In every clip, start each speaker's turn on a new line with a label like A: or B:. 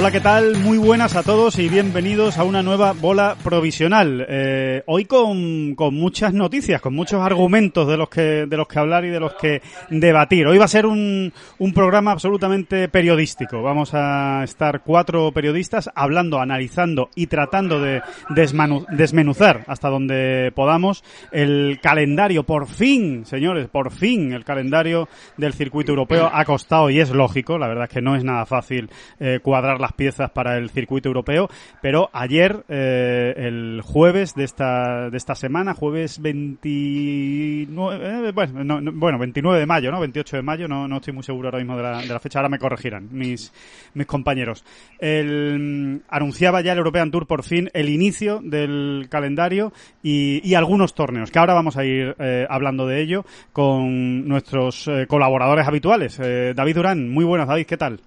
A: Hola, ¿qué tal? Muy buenas a todos y bienvenidos a una nueva bola provisional. Eh, hoy con, con muchas noticias, con muchos argumentos de los que de los que hablar y de los que debatir. Hoy va a ser un, un programa absolutamente periodístico. Vamos a estar cuatro periodistas hablando, analizando y tratando de desmanu- desmenuzar hasta donde podamos el calendario. Por fin, señores, por fin el calendario del circuito europeo ha costado y es lógico. La verdad es que no es nada fácil eh, cuadrar las piezas para el circuito europeo, pero ayer, eh, el jueves de esta, de esta semana, jueves 29, eh, bueno, no, no, bueno, 29 de mayo, ¿no? 28 de mayo, no, no estoy muy seguro ahora mismo de la, de la fecha, ahora me corregirán mis, mis compañeros. El, anunciaba ya el European Tour por fin el inicio del calendario y, algunos torneos, que ahora vamos a ir eh, hablando de ello con nuestros colaboradores habituales. David Durán, muy buenas, David, ¿qué tal?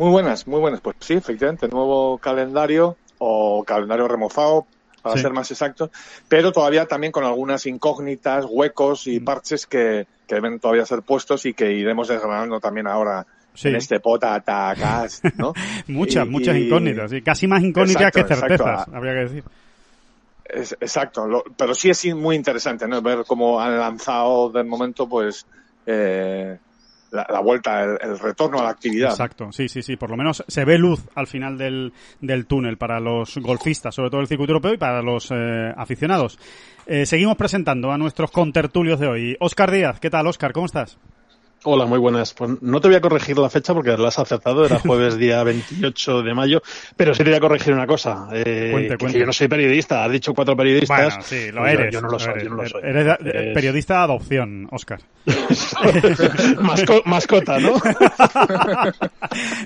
B: Muy buenas, muy buenas. Pues sí, efectivamente, nuevo calendario o calendario remozado, para
A: Sí.
B: ser más exactos, pero todavía también con algunas incógnitas, huecos
A: Mm.
B: y parches que, que deben todavía ser puestos y que iremos desgranando también ahora
A: Sí.
B: en este potatakas, ¿no?
A: Muchas,
B: Y-
A: muchas incógnitas, y casi más incógnitas
B: Exacto,
A: que certezas,
B: exacto.
A: habría que decir.
B: Es- exacto, lo- pero sí es muy interesante, ¿no? Ver cómo han lanzado de momento, pues, eh, la, vuelta, el, el retorno a la actividad.
A: Exacto, sí, sí, sí, por lo menos se ve luz al final del, del túnel para los golfistas, sobre todo el circuito europeo y para los eh, aficionados. Eh, seguimos presentando a nuestros contertulios de hoy. Óscar Díaz, ¿qué tal, Óscar? ¿Cómo estás?
C: Hola, muy buenas. Pues no te voy a corregir la fecha porque la has acertado, era jueves día 28 de mayo, pero sí te voy a corregir una cosa. Eh,
A: Cuente,
C: que
A: cuente.
C: yo no soy periodista, has dicho cuatro periodistas.
A: Bueno, sí, lo
C: Pues yo-
A: eres.
C: Yo, no lo soy,
A: eres.
C: yo no lo soy.
A: Eres
C: Es-
A: periodista de adopción, Óscar.
C: Masco- mascota, ¿no?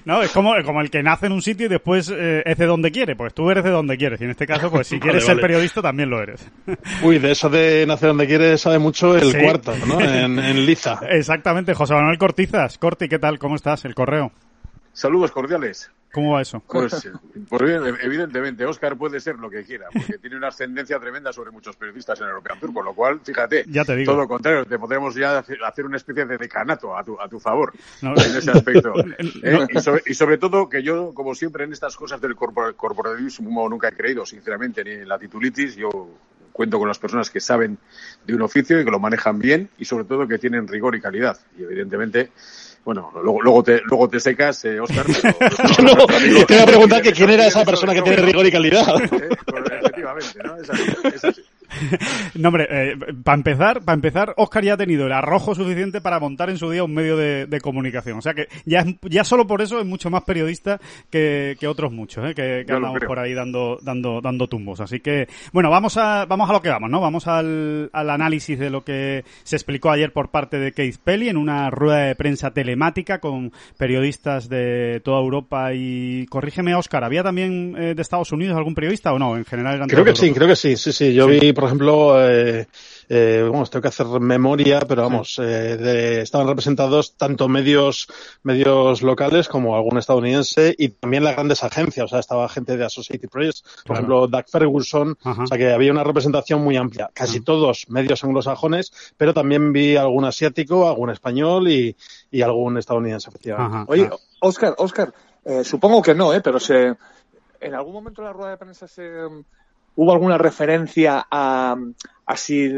A: no, es como, como el que nace en un sitio y después eh, es de donde quiere. Pues tú eres de donde quieres. Y en este caso, pues si
C: Vale,
A: quieres ser periodista, también lo eres.
C: Uy, de eso de nacer donde quieres sabe mucho el
A: Sí.
C: cuarto, ¿no? En, en Liza.
A: Exactamente, José Manuel Cortizas. Corti, ¿qué tal? ¿Cómo estás? El correo.
D: Saludos cordiales.
A: ¿Cómo va eso?
D: Pues, pues evidentemente, Oscar puede ser lo que quiera, porque tiene una ascendencia tremenda sobre muchos periodistas en el European Tour, con lo cual, fíjate,
A: Ya te digo.
D: todo lo contrario, te podemos ya hacer una especie de decanato a tu, a tu favor
A: No.
D: en ese aspecto. ¿eh?
A: No.
D: Y, sobre, y sobre todo que yo, como siempre, en estas cosas del corpor- corporativismo nunca he creído, sinceramente, ni en la titulitis, yo cuento con las personas que saben de un oficio y que lo manejan bien y sobre todo que tienen rigor y calidad. Y evidentemente, bueno, luego, luego, te, luego te secas, eh, Oscar. pero- pero-
C: No,
D: pero-
C: te voy a preguntar que quién era esa persona que tiene rigor y calidad.
D: Eh, pues, efectivamente, ¿no? Es así, es así.
A: No, hombre, para empezar, para empezar, Oscar ya ha tenido el arrojo suficiente para montar en su día un medio de, de comunicación. O sea que ya, es- ya solo por eso es mucho más periodista que, que otros muchos, ¿eh? que, que andamos por ahí dando, dando, dando tumbos. Así que, bueno, vamos a, vamos a lo que vamos, ¿no? Vamos al, al análisis de lo que se explicó ayer por parte de Keith Pelly en una rueda de prensa telemática con periodistas de toda Europa y, corrígeme, Oscar, ¿había también eh, de Estados Unidos algún periodista o no? En general eran
C: Creo que sí, creo que sí, sí, sí. Yo vi, por ejemplo, eh, eh, vamos, tengo que hacer memoria, pero vamos, eh, de- estaban representados tanto medios, medios locales como algún estadounidense y también las grandes agencias, o sea, estaba gente de Associated Press, por
A: Claro.
C: ejemplo, Doug Ferguson,
A: Ajá.
C: o sea, que había una representación muy amplia. Casi todos medios anglosajones, pero también vi algún asiático, algún español y, y algún estadounidense, efectivamente.
A: Ajá.
B: Oye. Oscar, Oscar, eh, supongo que no, ¿eh? Pero se, en algún momento en la rueda de prensa se, hubo alguna referencia a, así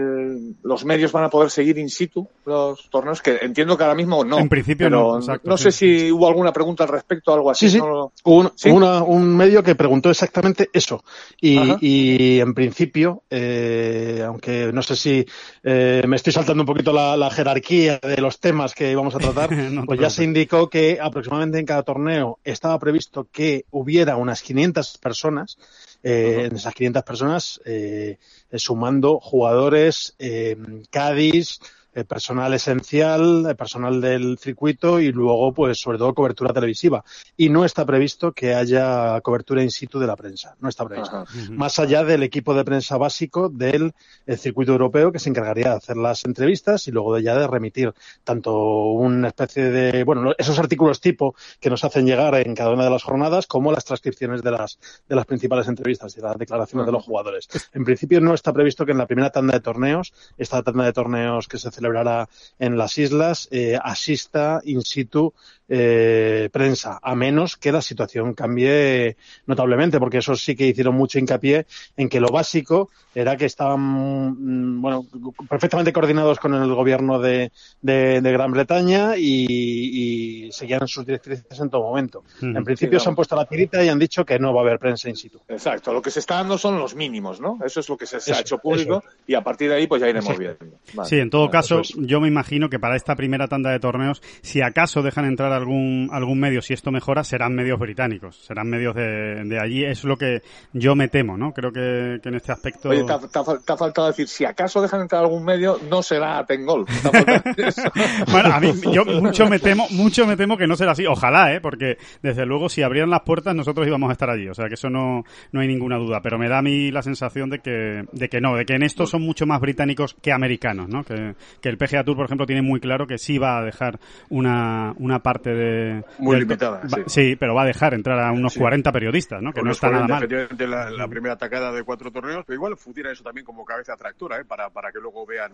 B: los medios van a poder seguir in situ los torneos, que entiendo que ahora mismo no.
A: En principio no.
B: no sé si hubo alguna pregunta al respecto, algo así.
C: Sí, sí. Hubo un, medio que preguntó exactamente eso. Y, en principio, eh, aunque no sé si eh, me estoy saltando un poquito la, jerarquía de los temas que íbamos a tratar, pues ya se indicó que aproximadamente en cada torneo estaba previsto que hubiera unas 500 personas eh, en esas 500 personas, eh, sumando jugadores, eh, Cádiz, eh, personal esencial, eh, personal del circuito y luego, pues, sobre todo cobertura televisiva. Y no está previsto que haya cobertura in situ de la prensa. No está previsto. Más allá del equipo de prensa básico del eh, circuito europeo que se encargaría de hacer las entrevistas y luego de ya de remitir tanto una especie de, bueno, esos artículos tipo que nos hacen llegar en cada una de las jornadas como las transcripciones de las, de las principales entrevistas y las declaraciones de los jugadores. En principio no está previsto que en la primera tanda de torneos, esta tanda de torneos que se celebra celebrará en las islas, eh, asista in situ eh, prensa, a menos que la situación cambie notablemente, porque eso sí que hicieron mucho hincapié en que lo básico era que estaban mm, bueno, perfectamente coordinados con el gobierno de, de, Gran Bretaña y, seguían sus directrices en todo momento. En principio se han puesto la tirita y han dicho que no va a haber prensa in situ.
B: Exacto, lo que se está dando son los mínimos, ¿no? Eso es lo que se, ha hecho público y a partir de ahí pues ya iremos viendo.
A: sí, en todo caso, yo me imagino que para esta primera tanda de torneos, si acaso dejan entrar algún, algún medio, si esto mejora, serán medios británicos, serán medios de, de allí. Es lo que yo me temo, ¿no? Creo que, en este aspecto.
B: Oye, te ha, faltado decir, si acaso dejan entrar algún medio, no será Tengol.
A: bueno, a mí, yo mucho me temo, mucho me temo que no será así. Ojalá, ¿eh? Porque desde luego, si abrían las puertas, nosotros íbamos a estar allí. O sea, que eso no, no hay ninguna duda. Pero me da a mí la sensación de que, de que no, de que en esto son mucho más británicos que americanos, ¿no? Que, que el PGA Tour, por ejemplo, tiene muy claro que sí va a dejar una, una parte de...
D: Muy limitada,
A: sí. pero va a dejar entrar a unos 40 periodistas, ¿no? Que no está nada mal.
D: La, la, primera atacada de cuatro torneos, pero igual funciona eso también como cabeza atractora, ¿eh? Para, para que luego vean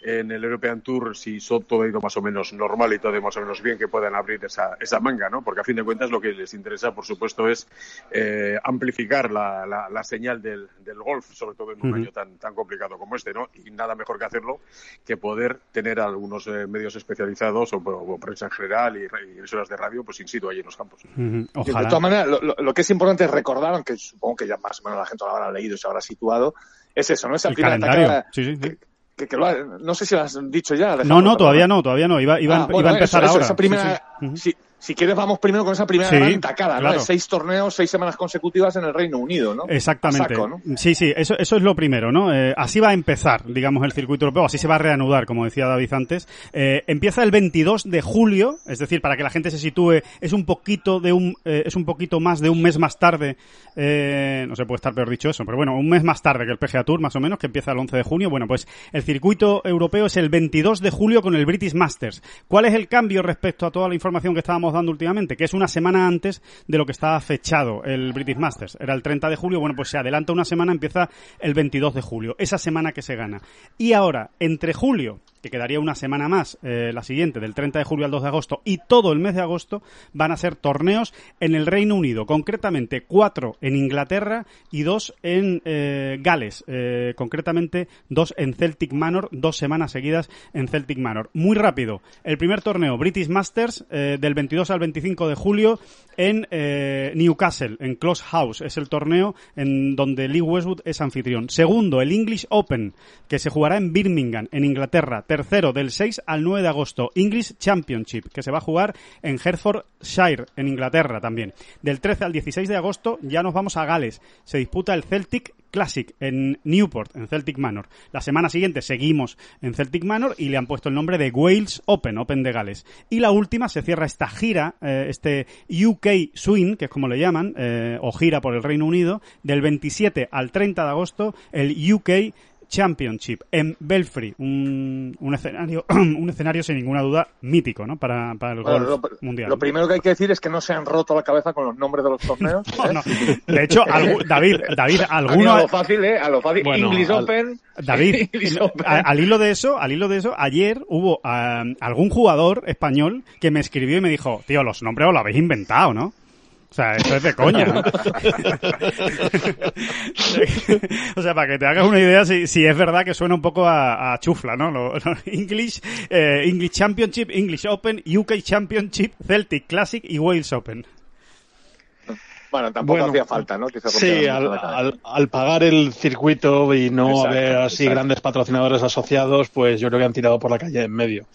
D: en el European Tour si son todo ido más o menos normal y todo más o menos bien que puedan abrir esa, esa manga, ¿no? Porque a fin de cuentas lo que les interesa, por supuesto, es eh, amplificar la, la, señal del, del, golf, sobre todo en un año tan, tan complicado como este, ¿no? Y nada mejor que hacerlo que poder tener algunos eh, medios especializados o, prensa en general y, emisoras de radio, pues in situ allí en los campos.
B: De todas maneras, lo, que es importante es recordar, aunque supongo que ya más o menos la gente lo habrá leído y se habrá situado, es eso, ¿no? Esa
A: primera sí, sí, sí
B: que, no sé si lo has dicho ya.
A: No, no, todavía no, todavía no. Iba, iba, ah, iba a empezar ahora.
B: esa primera, sí, si quieres, vamos primero con esa primera gran tacada, ¿no? seis torneos, seis semanas consecutivas en el Reino Unido, ¿no?
A: Exactamente. Sí, sí, eso, eso es lo primero, ¿no? Eh, así va a empezar, digamos, el circuito europeo, así se va a reanudar, como decía David antes. Eh, empieza el 22 de julio, es decir, para que la gente se sitúe, es un poquito de un, eh, es un poquito más de un mes más tarde, no se puede estar peor dicho eso, pero bueno, un mes más tarde que el PGA Tour, más o menos, que empieza el 11 de junio. Bueno, pues el circuito europeo es el 22 de julio con el British Masters. ¿Cuál es el cambio respecto a toda la información que estábamos dando últimamente, que es una semana antes de lo que estaba fechado el British Masters. Era el 30 de julio, bueno, pues se adelanta una semana, empieza el 22 de julio, esa semana que se gana. Y ahora, entre julio que quedaría una semana más, eh, la siguiente, del 30 de julio al 2 de agosto, y todo el mes de agosto van a ser torneos en el Reino Unido, concretamente cuatro en Inglaterra y dos en eh, Gales, eh, concretamente dos en Celtic Manor, dos semanas seguidas en Celtic Manor. Muy rápido, el primer torneo, British Masters, del 22 al 25 de julio en Newcastle, en Close House, es el torneo en donde Lee Westwood es anfitrión. Segundo, el English Open, que se jugará en Birmingham, en Inglaterra, tercero del 6 al 9 de agosto, English Championship, que se va a jugar en Hertfordshire, en Inglaterra también. Del 13 al 16 de agosto ya nos vamos a Gales. Se disputa el Celtic Classic en Newport, en Celtic Manor. La semana siguiente seguimos en Celtic Manor y le han puesto el nombre de Wales Open, Open de Gales. Y la última se cierra esta gira, eh, este UK Swing, que es como le llaman, eh, o gira por el Reino Unido, del 27 al 30 de agosto, el UK Championship en Belfry, un, un escenario un escenario sin ninguna duda mítico, ¿no? Para, para el golf mundial.
B: Lo primero que hay que decir es que no se han roto la cabeza con los nombres de los torneos.
A: ¿eh? De hecho, David, David, alguno
B: a lo fácil, ¿eh? A lo fácil. English Open.
A: David, al hilo de eso, al hilo de eso, ayer hubo algún jugador español que me escribió y me dijo, tío, los nombres os los habéis inventado, ¿no? O sea, esto es de coña, ¿no? o sea, para que te hagas una idea si, si es verdad que suena un poco a, a chufla, ¿no? Lo, lo English, eh, English Championship, English Open, UK Championship, Celtic Classic y Wales Open.
B: Bueno, tampoco
C: Bueno,
B: hacía falta, ¿no? Que se
C: Sí, al, al- al pagar el circuito y no
B: Exacto,
C: haber así
B: exacto.
C: grandes patrocinadores asociados, pues yo creo que han tirado por la calle en medio.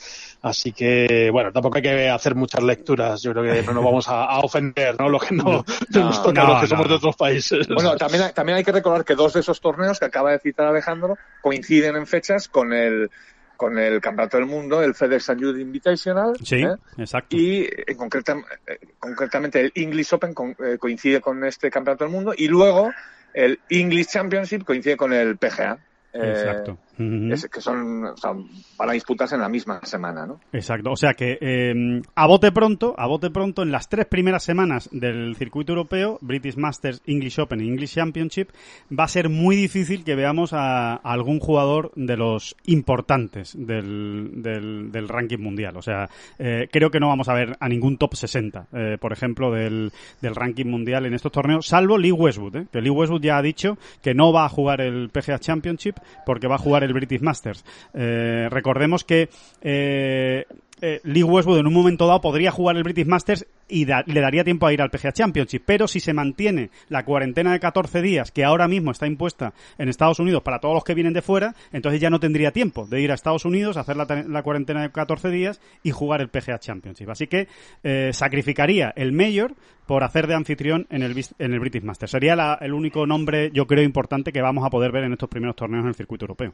C: Así que, bueno, tampoco hay que hacer muchas lecturas. Yo creo que no nos vamos a, a ofender, ¿no? Lo que no, nos toca
A: no,
C: los que
A: no,
C: somos de otros países.
B: Bueno, también, también hay que recordar que dos de esos torneos que acaba de citar Alejandro coinciden en fechas con el con el Campeonato del Mundo, el FedEx Youth Invitational.
A: Sí,
B: ¿eh?
A: exacto.
B: Y eh, concreta- eh, concretamente el English Open con- eh, coincide con este Campeonato del Mundo y luego el English Championship coincide con el PGA. eh, Es- que son, o sea, van a disputarse en la misma semana, ¿no?
A: Exacto, o sea que eh, a bote pronto, a bote pronto, en las tres primeras semanas del circuito europeo, British Masters, English Open y English Championship, va a ser muy difícil que veamos a, a algún jugador de los importantes del, del, del ranking mundial. O sea, eh, creo que no vamos a ver a ningún top 60, eh, por ejemplo, del, del ranking mundial en estos torneos, salvo Lee Westwood, eh, que Lee Westwood ya ha dicho que no va a jugar el PGA Championship porque va a jugar el British Masters. Eh, recordemos que eh, eh, Lee Westwood en un momento dado podría jugar el British Masters y le daría tiempo a ir al PGA Championship, pero si se mantiene la cuarentena de 14 días que ahora mismo está impuesta en Estados Unidos para todos los que vienen de fuera, entonces ya no tendría tiempo de ir a Estados Unidos, hacer la, te- la cuarentena de 14 días y jugar el PGA Championship. Así que eh, sacrificaría el Mayor por hacer de anfitrión en el, en el British Masters. Sería la- el único nombre, yo creo, importante que vamos a poder ver en estos primeros torneos en el circuito europeo.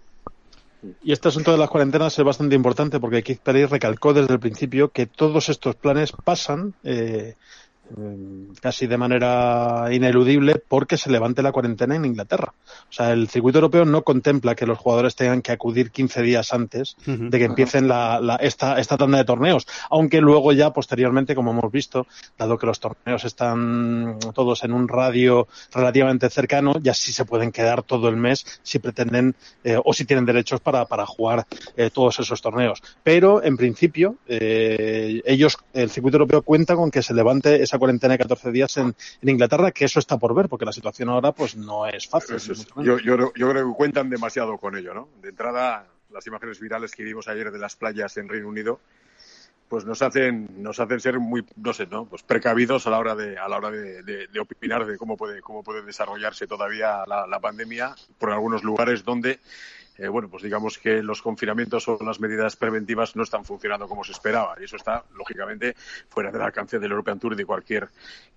C: Y este asunto de las cuarentenas es bastante importante porque Keith Perry recalcó desde el principio que todos estos planes pasan eh, casi de manera ineludible porque se levante la cuarentena en Inglaterra. O sea, el circuito europeo no contempla que los jugadores tengan que acudir 15 días antes de que empiecen la, la- esta, esta tanda de torneos. Aunque luego ya posteriormente, como hemos visto, dado que los torneos están todos en un radio relativamente cercano, ya sí se pueden quedar todo el mes si pretenden eh, o si tienen derechos para, para jugar eh, todos esos torneos. Pero, en principio, eh, ellos, el circuito europeo cuenta con que se levante esa cuarentena de 14 días en, en Inglaterra, que eso está por ver, porque la situación ahora pues no es fácil.
D: Es- yo, yo, yo creo que cuentan demasiado con ello, ¿no? De entrada, las imágenes virales que vimos ayer de las playas en Reino Unido, pues nos hacen, nos hacen ser muy, no sé, ¿no? Pues precavidos a la hora de, a la hora de, de- de opinar de cómo puede, cómo puede desarrollarse todavía la, la pandemia por algunos lugares donde eh, bueno, pues digamos que los confinamientos o las medidas preventivas no están funcionando como se esperaba. Y eso está, lógicamente, fuera del alcance del European Tour y de cualquier,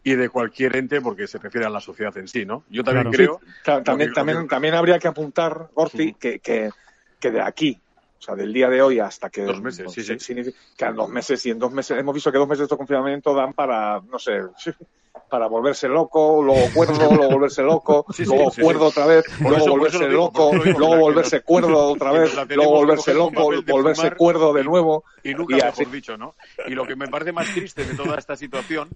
D: y de cualquier ente, porque se refiere a la sociedad en sí, ¿no? Yo también
A: Claro.
D: creo.
B: Ta- También,
D: que-
B: también,
D: que-
B: también habría que apuntar, Gorci,
D: Ujú.
B: que, que, que de aquí, o sea, del día de hoy hasta que...
D: Dos meses, sí, sí.
B: significa- Que en dos meses, y en dos meses, hemos visto que dos meses de confinamiento dan para, no sé, para volverse loco, luego cuerdo, luego volverse loco,
D: Sí,
B: luego
D: sí, sí.
B: cuerdo otra vez, luego
D: eso-
B: volverse
D: digo,
B: loco, luego volverse
D: nos-
B: cuerdo otra vez, luego volverse loco, volverse
D: fumar
B: cuerdo de nuevo.
D: Y nunca
B: y
D: mejor dicho, ¿no? Y lo que me parece más triste de toda esta situación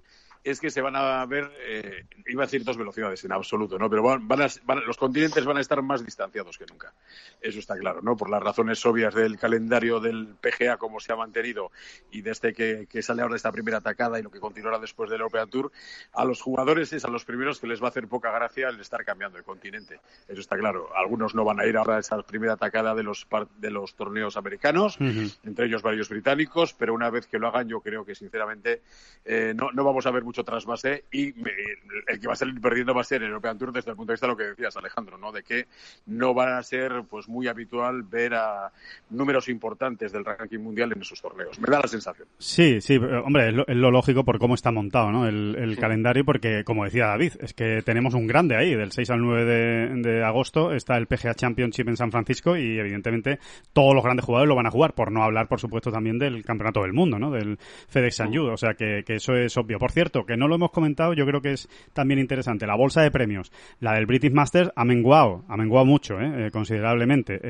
D: es que se van a ver, eh, iba a decir dos velocidades en absoluto, ¿no? Pero van, van a- van los continentes van a estar más distanciados que nunca. Eso está claro, ¿no? Por las razones obvias del calendario del PGA, como se ha mantenido, y desde que, que sale ahora esta primera atacada y lo que continuará después del European Tour, a los jugadores es a los primeros que les va a hacer poca gracia el estar cambiando de continente. Eso está claro. Algunos no van a ir ahora a esa primera atacada de los, de los torneos americanos, entre ellos varios británicos, pero una vez que lo hagan, yo creo que sinceramente eh, no, no vamos a ver mucho trasvase y me- el que va a salir perdiendo va a ser el European Tour desde el punto de vista de lo que decías, Alejandro, ¿no? De que no va a ser pues muy habitual ver a números importantes del ranking mundial en esos torneos. Me da la sensación.
A: Sí, sí, eh, hombre, es lo, es lo lógico por cómo está montado ¿no? el, el calendario, porque como decía David, es que tenemos un grande ahí, del 6 al 9 de, de agosto está el PGA Championship en San Francisco y evidentemente todos los grandes jugadores lo van a jugar, por no hablar, por supuesto, también del Campeonato del Mundo, ¿no? del FedEx San Jude, o sea que, que eso es obvio. Por cierto, que no lo hemos comentado, yo creo que es también interesante, la bolsa de premios, la del British Masters ha menguado, ha menguado mucho, ¿eh? Eh, considerablemente.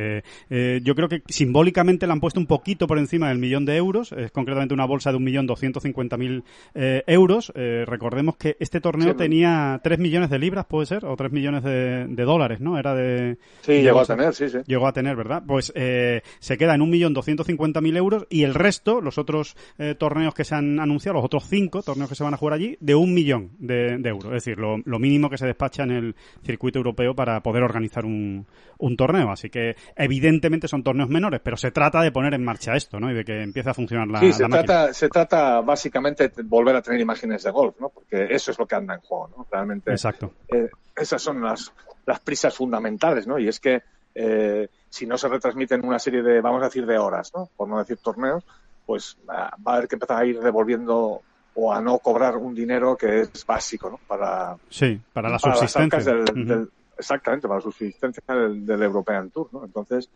A: Eh, yo creo que simbólicamente la han puesto un poquito por encima del millón de euros, es concretamente una bolsa de un millón doscientos cincuenta mil eh, euros. Recordemos que este torneo
B: Sí.
A: tenía 3 millones de libras, puede ser, o 3 millones de, de dólares, ¿no? Era de...
B: Sí, llegó a tener, sí, sí.
A: Llegó a tener, ¿verdad? Pues se queda en 1.250.000 euros y el resto, los otros torneos que se han anunciado, los otros cinco torneos que se van a jugar allí de un millón de, euros. Es decir, lo, mínimo que se despacha en el circuito europeo para poder organizar un, un, torneo. Así que, evidentemente, son torneos menores, pero se trata de poner en marcha esto, ¿no? Y de que empiece a funcionar la,
B: sí, se Trata, se trata básicamente de volver a tener imágenes de golf, ¿no? Porque eso es lo que anda en juego, ¿no? Realmente.
A: Exacto.
B: Eh, esas son las, las prisas fundamentales, ¿no? Y es que eh, si no se retransmiten una serie de, vamos a decir, de horas, ¿no? Por no decir torneos, pues va a haber que empezar a ir devolviendo o a no cobrar un dinero que es básico, ¿no? Para,
A: sí, para la subsistencia.
B: del, exactamente, para la subsistencia del, European Tour, ¿no? Entonces,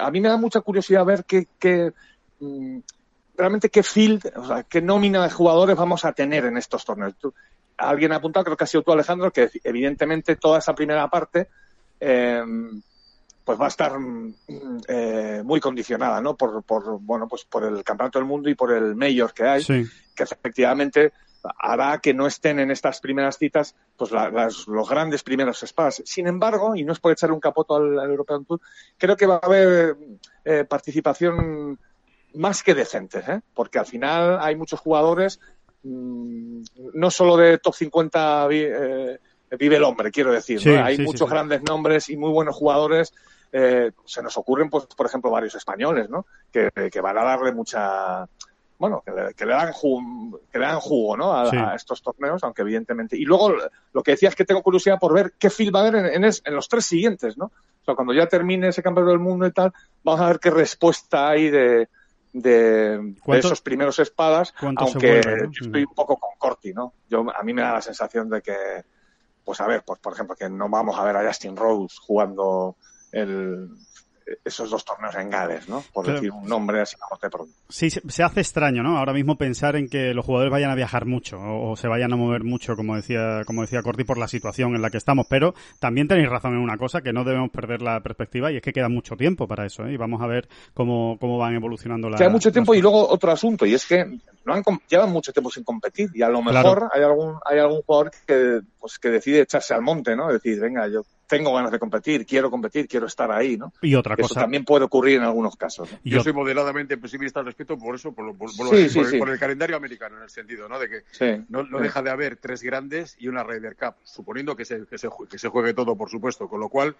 B: a mí me da mucha curiosidad ver qué, qué mm, realmente qué field, o sea, qué nómina de jugadores vamos a tener en estos torneos. alguien ha apuntado, creo que ha sido tú, Alejandro, que evidentemente toda esa primera parte eh, pues va a estar mm, eh, muy condicionada, ¿no? Por, por, bueno, pues por el Campeonato del Mundo y por el Mayor que hay, que efectivamente hará que no estén en estas primeras citas pues los grandes primeros spas. Sin embargo, y no es por echar un capoto al, European Tour, creo que va a haber eh, participación más que decente, ¿eh? porque al final hay muchos jugadores, mm, no solo de top 50 eh, vive el hombre, quiero decir. Hay muchos grandes nombres y muy buenos jugadores eh, se nos ocurren, pues, por ejemplo, varios españoles, ¿no? Que, van a darle mucha, bueno, que le, que le dan, jugo, que le dan jugo, ¿no? A, estos torneos, aunque evidentemente. Y luego lo que decía es que tengo curiosidad por ver qué feel va a haber en, en, los tres siguientes, ¿no? O sea, cuando ya termine ese campeonato del mundo y tal, vamos a ver qué respuesta hay de, de, esos primeros espadas, aunque yo estoy un poco con Corti, ¿no? Yo, a mí me da la sensación de que, pues a ver, pues por ejemplo, que no vamos a ver a Justin Rose jugando el, esos dos torneos en Gales, ¿no? Por decir un nombre así como te pronto.
A: Sí, se, hace extraño, ¿no? Ahora mismo pensar en que los jugadores vayan a viajar mucho o, se vayan a mover mucho, como decía, como decía Corti, por la situación en la que estamos. Pero también tenéis razón en una cosa, que no debemos perder la perspectiva y es que queda mucho tiempo para eso, ¿eh? Y vamos a ver cómo, cómo van evolucionando las.
B: Queda mucho tiempo y luego otro asunto, y es que no han, llevan mucho tiempo sin competir y a lo mejor hay algún hay algún jugador que pues que decide echarse al monte, ¿no? Decir, venga, yo tengo ganas de competir, quiero competir, quiero estar ahí, ¿no?
A: Y otra cosa.
B: Eso también puede ocurrir en algunos casos.
D: Yo, soy moderadamente pesimista al respecto por eso, por, el, calendario americano, en el sentido, ¿no? De que no, deja de haber tres grandes y una Ryder Cup, suponiendo que se, que se, juegue todo, por supuesto. Con lo cual,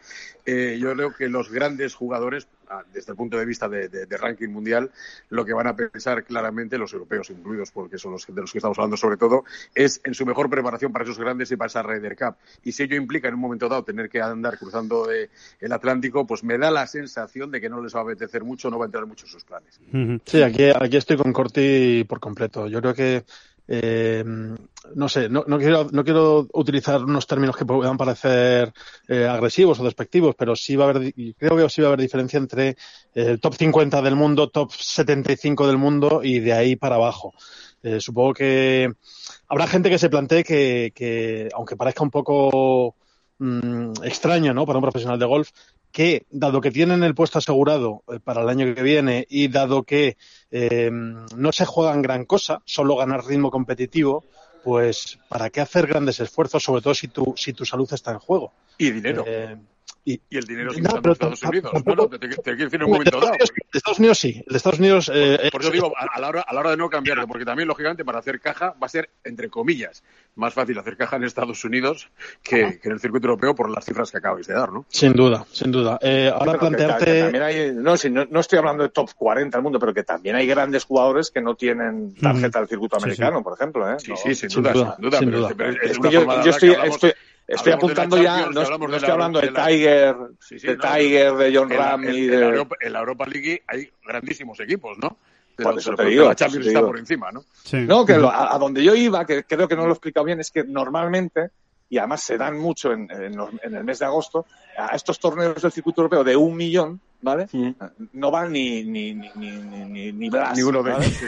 D: eh, yo creo que los grandes jugadores, desde el punto de vista de, ranking mundial, lo que van a pensar claramente, los europeos incluidos, porque son los de los que estamos hablando sobre todo, es en su mejor preparación para esos grandes y para esa Ryder Cup. Y si ello implica en un momento dado tener que andar cruzando el Atlántico, pues me da la sensación de que no les va a apetecer mucho, no va a entrar mucho en sus planes.
C: Sí, aquí, aquí estoy con Corti por completo. Yo creo que eh, no sé, no, no, quiero, no quiero utilizar unos términos que puedan parecer eh, agresivos o despectivos, pero sí va a haber, creo que sí va a haber diferencia entre el top 50 del mundo, top 75 del mundo y de ahí para abajo. Eh, supongo que habrá gente que se plantee que, que aunque parezca un poco Mm, extraño, ¿no? Para un profesional de golf, que dado que tienen el puesto asegurado eh, para el año que viene y dado que eh, no se juegan gran cosa, solo ganar ritmo competitivo, pues ¿para qué hacer grandes esfuerzos, sobre todo si tu, si tu salud está en juego?
D: Y dinero. Eh, y, el dinero sigue no, Estados Unidos. no, no, te, te, quiero decir en un momento
C: dado. De Estados Unidos sí. El de Estados Unidos.
D: Eh, por, eso digo, a, la hora, a la hora de no cambiarlo, porque también, lógicamente, para hacer caja va a ser, entre comillas, más fácil hacer caja en Estados Unidos que, que en el circuito europeo por las cifras que acabáis de dar, ¿no?
C: Sin duda, sin duda. Eh, ahora plantearte.
B: también hay, no, si no, no, estoy hablando de top 40 del mundo, pero que también hay grandes jugadores que no tienen tarjeta del circuito americano, por ejemplo. ¿eh?
D: Sí, sí, sin, duda, sin duda. Sin duda, pero,
B: es, que yo, yo estoy, estoy Estoy apuntando ya, no, estoy hablando de, Tiger, de Tiger, de John Ram y
D: de... En la, Europa, League hay grandísimos equos, ¿no? Pero, por eso te digo, la Champions está por encima, ¿no?
B: No, que a, donde yo iba, que creo que no lo he explicado bien, es que normalmente, y además se dan mucho en, en, el mes de agosto, a estos torneos del circuito europeo de un millón, ¿vale? No van ni ni ni ni ni, Blas,
D: ni uno de ellos.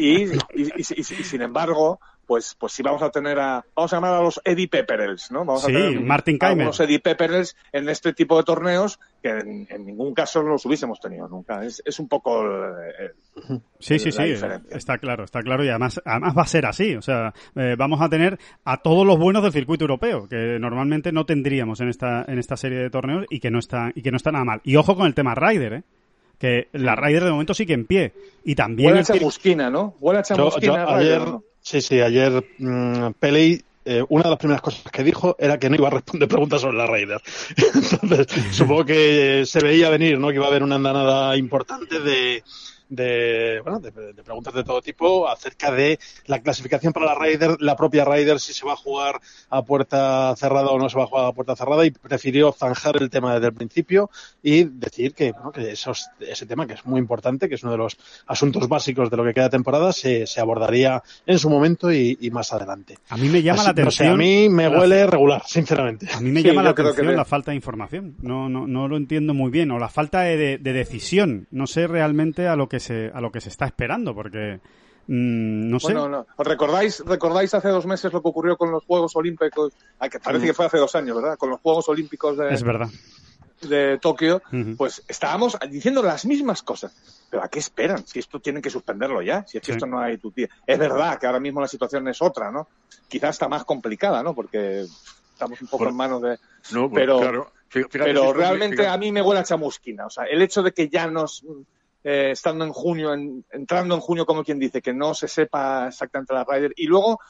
B: y, y, y, sin embargo, pues, pues sí vamos a tener a, vamos a llamar a los Eddie Pepperells, ¿no? Vamos
A: sí,
B: a tener
A: Martin
B: a los Eddie Pepperells en este tipo de torneos que en, ningún caso los hubiésemos tenido nunca. Es, es un poco
A: Sí, sí, sí, está claro, está claro y además, además va a ser así, o sea, eh, vamos a tener a todos los buenos del circuito europeo que normalmente no tendríamos en esta en esta serie de torneos y que no está y que no está nada mal. Y ojo con el tema Ryder, ¿eh? que la Ryder de momento sigue en pie. Y también.
B: Huele a chamusquina, ¿no? Huele a chamusquina.
C: ayer, Sí, sí, ayer mmm, Peley eh, una de las primeras cosas que dijo era que no iba a responder preguntas sobre la Raider. Entonces, supongo que se veía venir, ¿no? Que iba a haber una andanada importante de, de, bueno, de, de, preguntas de todo tipo acerca de la clasificación para la Ryder, la propia Ryder, si se va a jugar a puerta cerrada o no se va a jugar a puerta cerrada y prefirió zanjar el tema desde el principio y decir que, bueno, que esos, ese tema que es muy importante, que es uno de los asuntos básicos de lo que queda de temporada, se, se abordaría en su momento y, y, más adelante.
A: A mí me llama Así, la atención.
C: No sé, a mí me huele regular, sinceramente.
A: A mí me llama sí, la atención que... la falta de información. No, no, no lo entiendo muy bien. O la falta de, de decisión. No sé realmente a lo que se, a lo que se está esperando, porque mmm, no sé.
B: Bueno, no. ¿Recordáis, ¿Recordáis hace dos meses lo que ocurrió con los Juegos Olímpicos? Que parece mm. que fue hace dos años, ¿verdad? Con los Juegos Olímpicos de,
A: es verdad.
B: de Tokio, uh -huh. pues estábamos diciendo las mismas cosas. Pero ¿a qué esperan? Si esto tienen que suspenderlo ya, si es que sí. esto no hay tu tía. Es verdad que ahora mismo la situación es otra, ¿no? Quizás está más complicada, ¿no? Porque estamos un poco en manos de...
D: No, pues,
B: pero,
D: claro. Fíjate,
B: pero
D: fíjate,
B: realmente
D: fíjate.
B: a mí me huele a chamusquina. O sea, el hecho de que ya nos eh, estando en junio, en, entrando en junio, como quien dice, que no se sepa exactamente la Ryder. Y luego,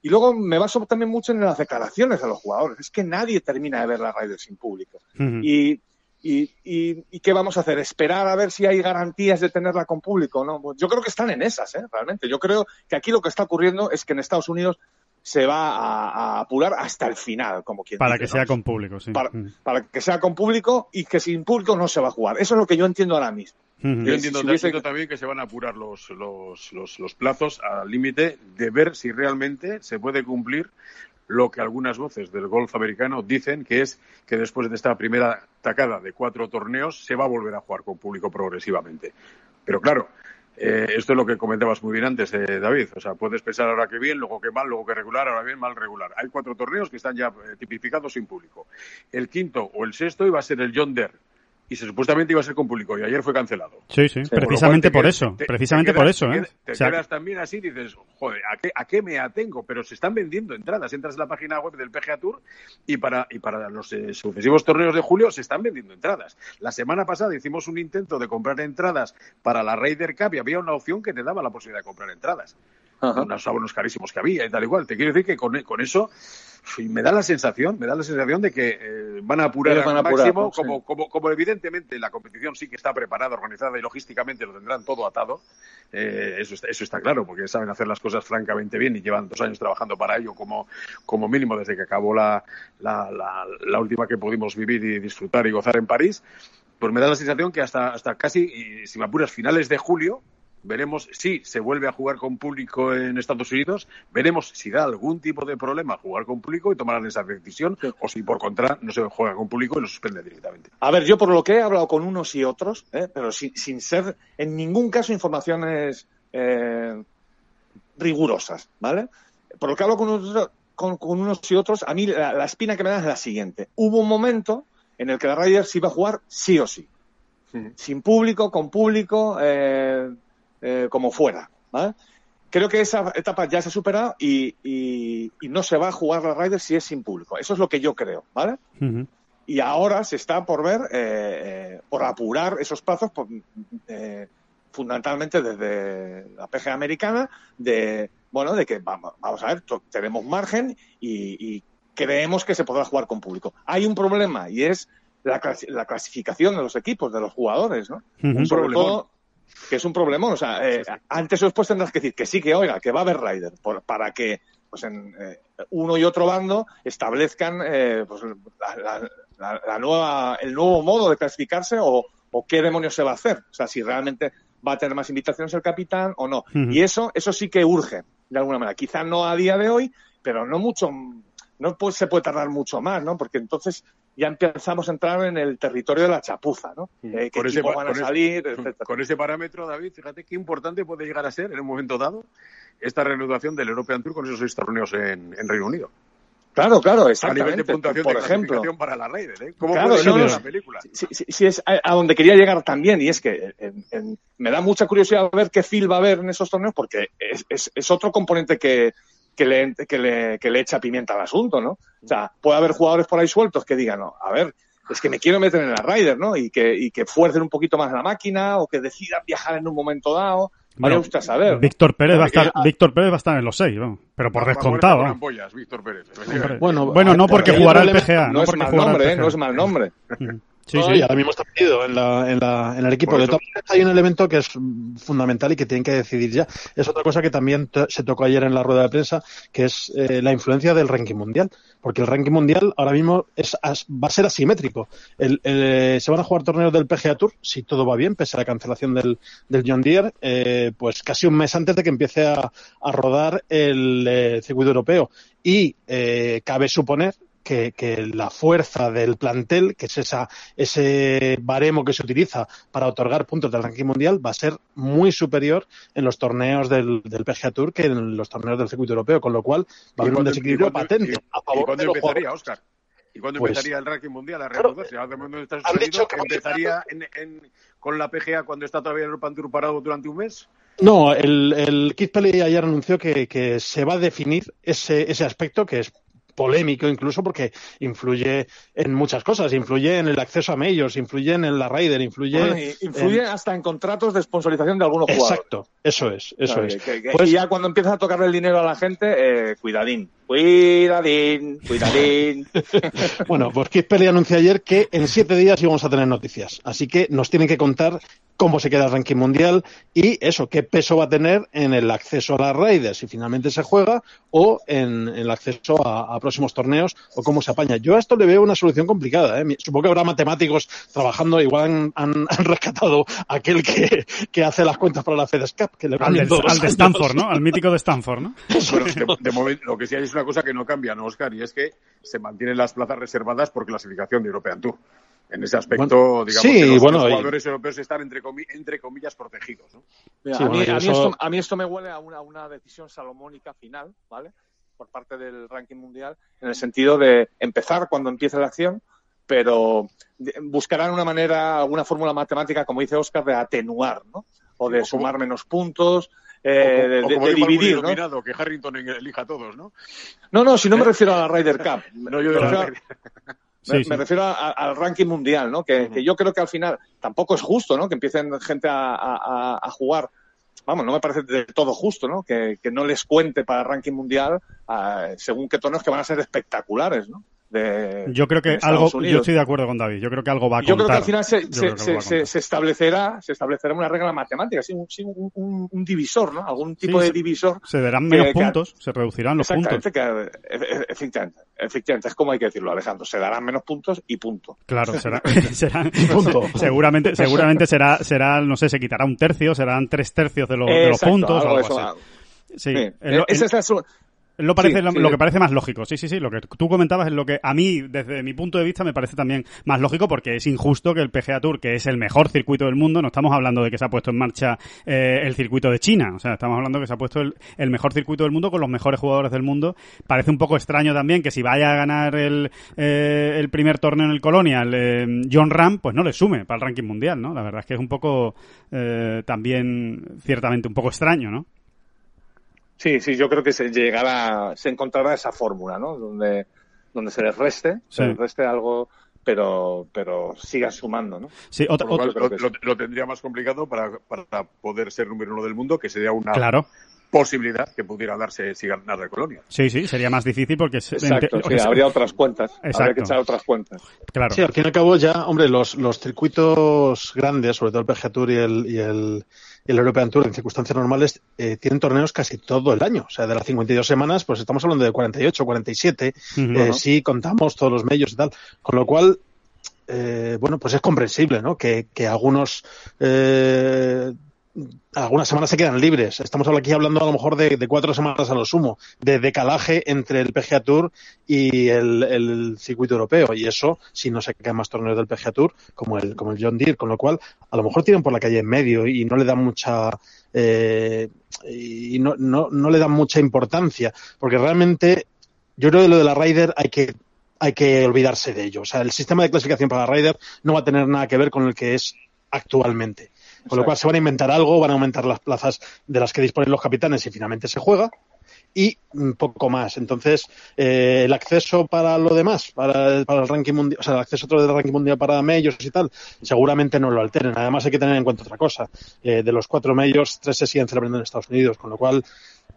B: y luego me baso también mucho en las declaraciones de los jugadores. Es que nadie termina de ver la Ryder sin público. Uh -huh. y, y, y, y, qué vamos a hacer? ¿Esperar a ver si hay garantías de tenerla con público? ¿no? Pues yo creo que están en esas, ¿eh? realmente. Yo creo que aquí lo que está ocurriendo es que en Estados Unidos se va a, a, apurar hasta el final, como quien
A: Para
B: dice,
A: que
B: ¿no?
A: sea con público, sí.
B: Para, para, que sea con público y que sin público no se va a jugar. Eso es lo que yo entiendo ahora mismo.
D: Yo entiendo, si hubiese... también que se van a apurar los, los, los, los plazos al límite de ver si realmente se puede cumplir lo que algunas voces del golf americano dicen que es que después de esta primera tacada de cuatro torneos se va a volver a jugar con público progresivamente. Pero claro, eh, esto es lo que comentabas muy bien antes, eh, David. O sea, puedes pensar ahora que bien, luego que mal, luego que regular, ahora bien, mal, regular. Hay cuatro torneos que están ya eh, tipificados sin público. El quinto o el sexto iba a ser el John Deere y se, supuestamente iba a ser con público y ayer fue cancelado.
A: Sí, sí, precisamente por eso, te, precisamente te quedas, por eso. ¿eh?
D: Te, o sea, quedas también así y dices, joder, ¿a qué, ¿a qué me atengo? Pero se están vendiendo entradas, entras en la página web del PGA Tour y para, y para los eh, sucesivos torneos de julio se están vendiendo entradas. La semana pasada hicimos un intento de comprar entradas para la Raider Cup y había una opción que te daba la posibilidad de comprar entradas. Ajá. Unos abonos carísimos que había y tal igual. Te quiero decir que con, con eso me da la sensación, me da la sensación de que eh, van a apurar
B: van
D: al máximo,
B: apurar, sí.
D: como, como, como, evidentemente la competición sí que está preparada, organizada y logísticamente lo tendrán todo atado. Eh, eso, está, eso está claro, porque saben hacer las cosas francamente bien y llevan dos años trabajando para ello como, como mínimo desde que acabó la, la, la, la última que pudimos vivir y disfrutar y gozar en París. Pues me da la sensación que hasta, hasta casi, y si me apuras, finales de julio, veremos si se vuelve a jugar con público en Estados Unidos, veremos si da algún tipo de problema jugar con público y tomarán esa decisión, sí. o si por contra no se juega con público y lo suspende directamente.
B: A ver, yo por lo que he hablado con unos y otros, ¿eh? pero sin, sin, ser en ningún caso informaciones eh, rigurosas, ¿vale? Por lo que hablo con unos, con, con unos y otros, a mí la, la, espina que me da es la siguiente. Hubo un momento en el que la Raiders iba a jugar sí o sí. Sí. Sin público, con público, eh, eh, como fuera. ¿vale? Creo que esa etapa ya se ha superado y, y, y, no se va a jugar la Raiders si es sin público. Eso es lo que yo creo, ¿vale? Uh -huh. Y ahora se está por ver, eh, por apurar esos plazos, por, eh, fundamentalmente desde la PGA americana, de, bueno, de que vamos, vamos a ver, tenemos margen y, y, creemos que se podrá jugar con público. Hay un problema y es la, la clasificación de los equipos, de los jugadores, ¿no? Uh -huh. Sobre todo, que es un problemón. O sea, eh, antes o después tendrás que decir que sí, que oiga, que va a haber Rider, por, para que pues en, eh, uno y otro bando establezcan eh, pues, la, la, la, nueva, el nuevo modo de clasificarse o, o, qué demonios se va a hacer. O sea, si realmente va a tener más invitaciones el capitán o no. Uh -huh. Y eso, eso sí que urge, de alguna manera. Quizá no a día de hoy, pero no mucho, no pues, se puede tardar mucho más, ¿no? Porque entonces ya empezamos a entrar en el territorio de la chapuza, ¿no? Eh, ¿Qué ese, van a salir?
D: Ese, con ese parámetro, David, fíjate qué importante puede llegar a ser en un momento dado esta reanudación del European Tour con esos seis torneos en, en Reino Unido.
B: Claro, claro, exactamente.
D: A nivel de puntuación
B: por
D: de
B: ejemplo,
D: para la Raider, ¿eh? ¿Cómo
B: claro,
D: puede
B: no, no,
D: la película?
B: Si, si, si, es a, a, donde quería llegar también, y es que en, en, me da mucha curiosidad ver qué feel va a haber en esos torneos, porque es, es, es otro componente que, que le, que, le, que le echa pimienta al asunto, ¿no? O sea, puede haber jugadores por ahí sueltos que digan, no, a ver, es que me quiero meter en la Ryder, ¿no? Y que, y que fuercen un poquito más la máquina o que decidan viajar en un momento dado. Vaya usted a saber. ¿no?
A: Víctor Pérez va a estar. Víctor Pérez va a estar en los seis, vamos. pero por descontado. vamos.
D: ampollas, Víctor Pérez.
C: Bueno,
A: Bueno, no porque jugará el
C: elemento-
A: PGA,
B: No,
A: no
B: es mal nombre, ¿eh? No es mal nombre.
A: Sí, sí.
C: y ahora mismo está perdido en, la, en, la, en el equipo. De
D: eso-
C: todas maneras, hay un elemento que es fundamental y que tienen que decidir ya. Es otra cosa que también se tocó ayer en la rueda de prensa, que es eh, la influencia del ranking mundial. Porque el ranking mundial ahora mismo es, as- va a ser asimétrico. El- el- se van a jugar torneos del PGA Tour, si todo va bien, pese a la cancelación del, del John Deere, eh, pues casi un mes antes de que empiece a, a rodar el eh, circuito europeo. Y eh, cabe suponer que, que la fuerza del plantel, que es esa, ese baremo que se utiliza para otorgar puntos del ranking mundial, va a ser muy superior en los torneos del, del PGA Tour que en los torneos del circuito europeo, con lo cual va a
D: ¿Y
C: haber un desequilibrio patente
D: y-
C: a
D: ¿Y
C: favor
D: cuándo
C: de los
D: empezaría,
C: jugadores.
D: Oscar? ¿Y cuándo
C: Pues-
D: empezaría el ranking mundial a
C: Claro,
D: reanudarse? Ahora mismo está
C: han
D: suspendido,
C: dicho que-
D: ¿Empezaría en, en- con la PGA cuando está todavía el European Tour parado durante un mes?
C: No, el, el Keith Pelly ayer anunció que, que se va a definir ese, ese aspecto que es polémico incluso porque influye en muchas cosas, influye en el acceso a medios, influye en la Raider, influye...
B: Bueno, influye
C: en-
B: hasta en contratos de sponsorización de algunos jugadores.
C: Exacto, eso es, eso
B: Claro,
C: es.
B: que- que-
C: Pues-
B: y ya cuando empiezas a tocarle el dinero a la gente, eh, cuidadín. Cuidadín, cuidadín.
C: Bueno, pues Keith Pelly anunció ayer que en siete días íbamos a tener noticias. Así que nos tienen que contar cómo se queda el ranking mundial y eso, qué peso va a tener en el acceso a las Raiders, si finalmente se juega, o en, en el acceso a, a próximos torneos, o cómo se apaña. Yo a esto le veo una solución complicada. ¿eh? Supongo que habrá matemáticos trabajando, igual han, han- han rescatado a aquel que, que hace las cuentas para la FedEscap, que le
A: Al de, al de. Stanford, ¿no? Al mítico de Stanford, ¿no?
D: Bueno, de, de momento, lo que sí hay es una cosa que no cambia, ¿no, Oscar? Y es que se mantienen las plazas reservadas por clasificación de European Tour. En ese aspecto,
C: Bueno,
D: digamos
C: sí,
D: que los,
C: bueno,
D: los
C: y-
D: jugadores europeos están, entre, comi- entre comillas, protegidos. ¿no?
B: Mira,
C: Sí,
B: a, mí,
C: bueno,
B: a mí
C: eso-
B: esto, a mí esto me huele a una, una decisión salomónica final, ¿vale? Por parte del ranking mundial, en el sentido de empezar cuando empiece la acción, pero buscarán una manera, alguna fórmula matemática, como dice Oscar, de atenuar, ¿no? O de
D: O como-
B: sumar menos puntos, eh,
D: o,
B: de,
D: o
B: de-
D: como
B: de dividir, ¿no?
D: que Harrington elija a todos, ¿no?
B: No, no, si no me refiero a la Ryder Cup.
D: No, yo
B: me,
D: de
B: refiero,
D: la-
B: a-
A: Sí,
B: me-
A: sí.
B: me refiero a- al ranking mundial, ¿no? Que, que yo creo que al final tampoco es justo, ¿no? Que empiecen gente a, jugar. Vamos, no me parece del todo justo, ¿no? Que, que no les cuente para el ranking mundial ah, según qué torneos que van a ser espectaculares, ¿no? De,
A: Yo creo que algo, yo estoy de acuerdo con David, yo creo que algo va a
B: Yo
A: contar.
B: creo que al final se,
A: Yo
B: establecerá, se establecerá una regla matemática, sí, un, sí, un- un- un divisor, ¿no? Algún tipo
A: Sí,
B: de divisor
A: Se darán menos
B: que- que-
A: puntos, se reducirán los puntos.
B: Exactamente, que, e- efectivamente, efectivamente, es como hay que decirlo, Alejandro, se darán menos puntos y punto.
A: Claro, será, será
C: Punto.
A: seguramente, seguramente será, será, no sé, se quitará un tercio, serán tres tercios de, lo- de los puntos o
B: algo
A: algo
B: eso,
A: así. Sí,
B: Sí,
A: lo-
B: esa
A: es-
B: la
A: lo parece
B: sí,
A: lo,
B: sí.
A: lo que parece más lógico. Sí, sí, sí. Lo que tú comentabas es lo que a mí, desde mi punto de vista, me parece también más lógico porque es injusto que el PGA Tour, que es el mejor circuito del mundo, no estamos hablando de que se ha puesto en marcha eh, el circuito de China. O sea, estamos hablando de que se ha puesto el, el mejor circuito del mundo con los mejores jugadores del mundo. Parece un poco extraño también que si vaya a ganar el, eh, el primer torneo en el Colonial eh, John Ram, pues no le sume para el ranking mundial, ¿no? La verdad es que es un poco eh, también ciertamente un poco extraño, ¿no?
B: Sí, sí, yo creo que se llegará, se encontrará esa fórmula, ¿no? Donde, donde se les reste,
A: Sí.
B: se les reste algo, pero, pero siga sumando, ¿no?
A: Sí, otra,
D: lo
A: otra-
D: cual
B: creo
D: lo,
B: que
D: lo- lo tendría más complicado para, para poder ser número uno del mundo, que sería una
A: claro.
D: posibilidad que pudiera darse si ganara Colonia.
A: Sí, sí, sería más difícil porque... se-
B: Exacto, sí, habría otras cuentas, habría
A: Exacto.
B: que echar otras cuentas.
A: Claro.
C: Sí, al fin y al cabo ya, hombre, los, los circuitos grandes, sobre todo el PGA Tour y el, y el, y el European Tour en circunstancias normales, eh, tienen torneos casi todo el año. O sea, de las 52 semanas, pues estamos hablando de 48, 47,
A: Ujú.
C: eh, si contamos todos los medios y tal. Con lo cual, eh, bueno, pues es comprensible, ¿no? Que, que algunos, eh, algunas semanas se quedan libres. Estamos aquí hablando a lo mejor de, cuatro semanas a lo sumo, de decalaje entre el PGA Tour y el, circuito europeo. Y eso, si no se quedan más torneos del PGA Tour, como el, como el John Deere, con lo cual, a lo mejor tiran por la calle en medio y no le dan mucha, eh, y no le dan mucha importancia. Porque realmente, yo creo que lo de la Ryder hay que hay que olvidarse de ello. O sea, el sistema de clasificación para la Ryder no va a tener nada que ver con el que es actualmente. Con lo cual se van a inventar algo, van a aumentar las plazas de las que disponen los capitanes y finalmente se juega. y poco más. Entonces, eh, el acceso para lo demás, para, el ranking mundial, o sea, el acceso otro del ranking mundial para medios y tal, seguramente no lo alteren. Además, hay que tener en cuenta otra cosa. Eh, de los cuatro medios, tres se siguen celebrando en Estados Unidos, con lo cual,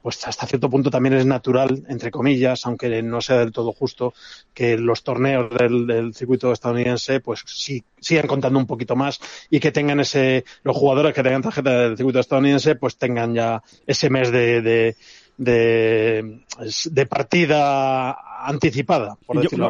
C: pues hasta cierto punto también es natural, entre comillas, aunque no sea del todo justo, que los torneos del, circuito estadounidense, pues sí, sigan contando un poquito más y que tengan ese, los jugadores que tengan tarjeta del circuito estadounidense, pues tengan ya ese mes de de, de partida anticipada, por decirlo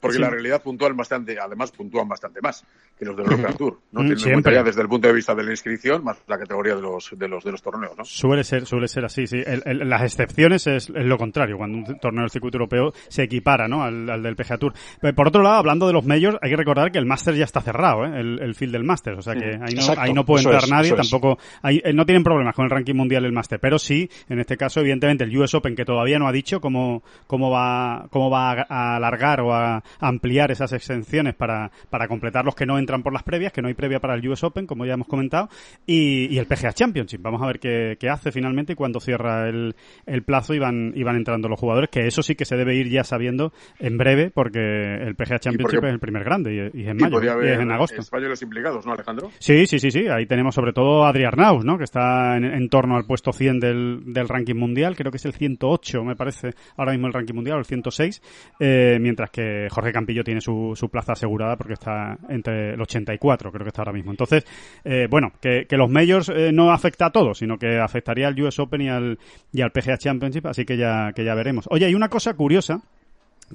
D: porque la realidad puntual bastante, además puntúan bastante más que los del European Tour. No mm, tienen ya desde el punto de vista de la inscripción, más la categoría de los de los de los torneos, ¿no?
A: Suele ser, suele ser así, sí. las excepciones es, lo contrario, cuando un torneo del circuito europeo se equipara, ¿no? Al, del PGA Tour. por otro lado, hablando de los majors, hay que recordar que el Masters ya está cerrado, ¿eh? El, el field del Masters, o sea que ahí no, ahí no puede entrar nadie, tampoco, ahí, eh, no tienen problemas con el ranking mundial el Master, pero sí, en este caso, evidentemente, el US Open, que todavía no ha dicho cómo, cómo va, cómo va a alargar o a ampliar esas exenciones para, para completar los que no entran por las previas, que no hay previa para el US Open, como ya hemos comentado, y, el PGA Championship. Vamos a ver qué, qué hace finalmente y cuándo cierra el, el plazo y van, y van entrando los jugadores, que eso sí que se debe ir ya sabiendo en breve, porque el PGA Championship es el primer grande y, es en mayo, y, es en agosto.
D: españoles implicados, ¿no, Alejandro?
A: Sí, sí, sí, sí. Ahí tenemos sobre todo a Adrián Naus, ¿no? Que está en, en torno al puesto 100 del, del ranking mundial, creo que es el 108, me parece, ahora mismo el ranking mundial, o el 106, eh, mientras que Jorge Campillo tiene su, su, plaza asegurada porque está entre el 84, creo que está ahora mismo. Entonces, eh, bueno, que, que, los majors eh, no afecta a todos, sino que afectaría al US Open y al, y al PGA Championship, así que ya, que ya veremos. Oye, hay una cosa curiosa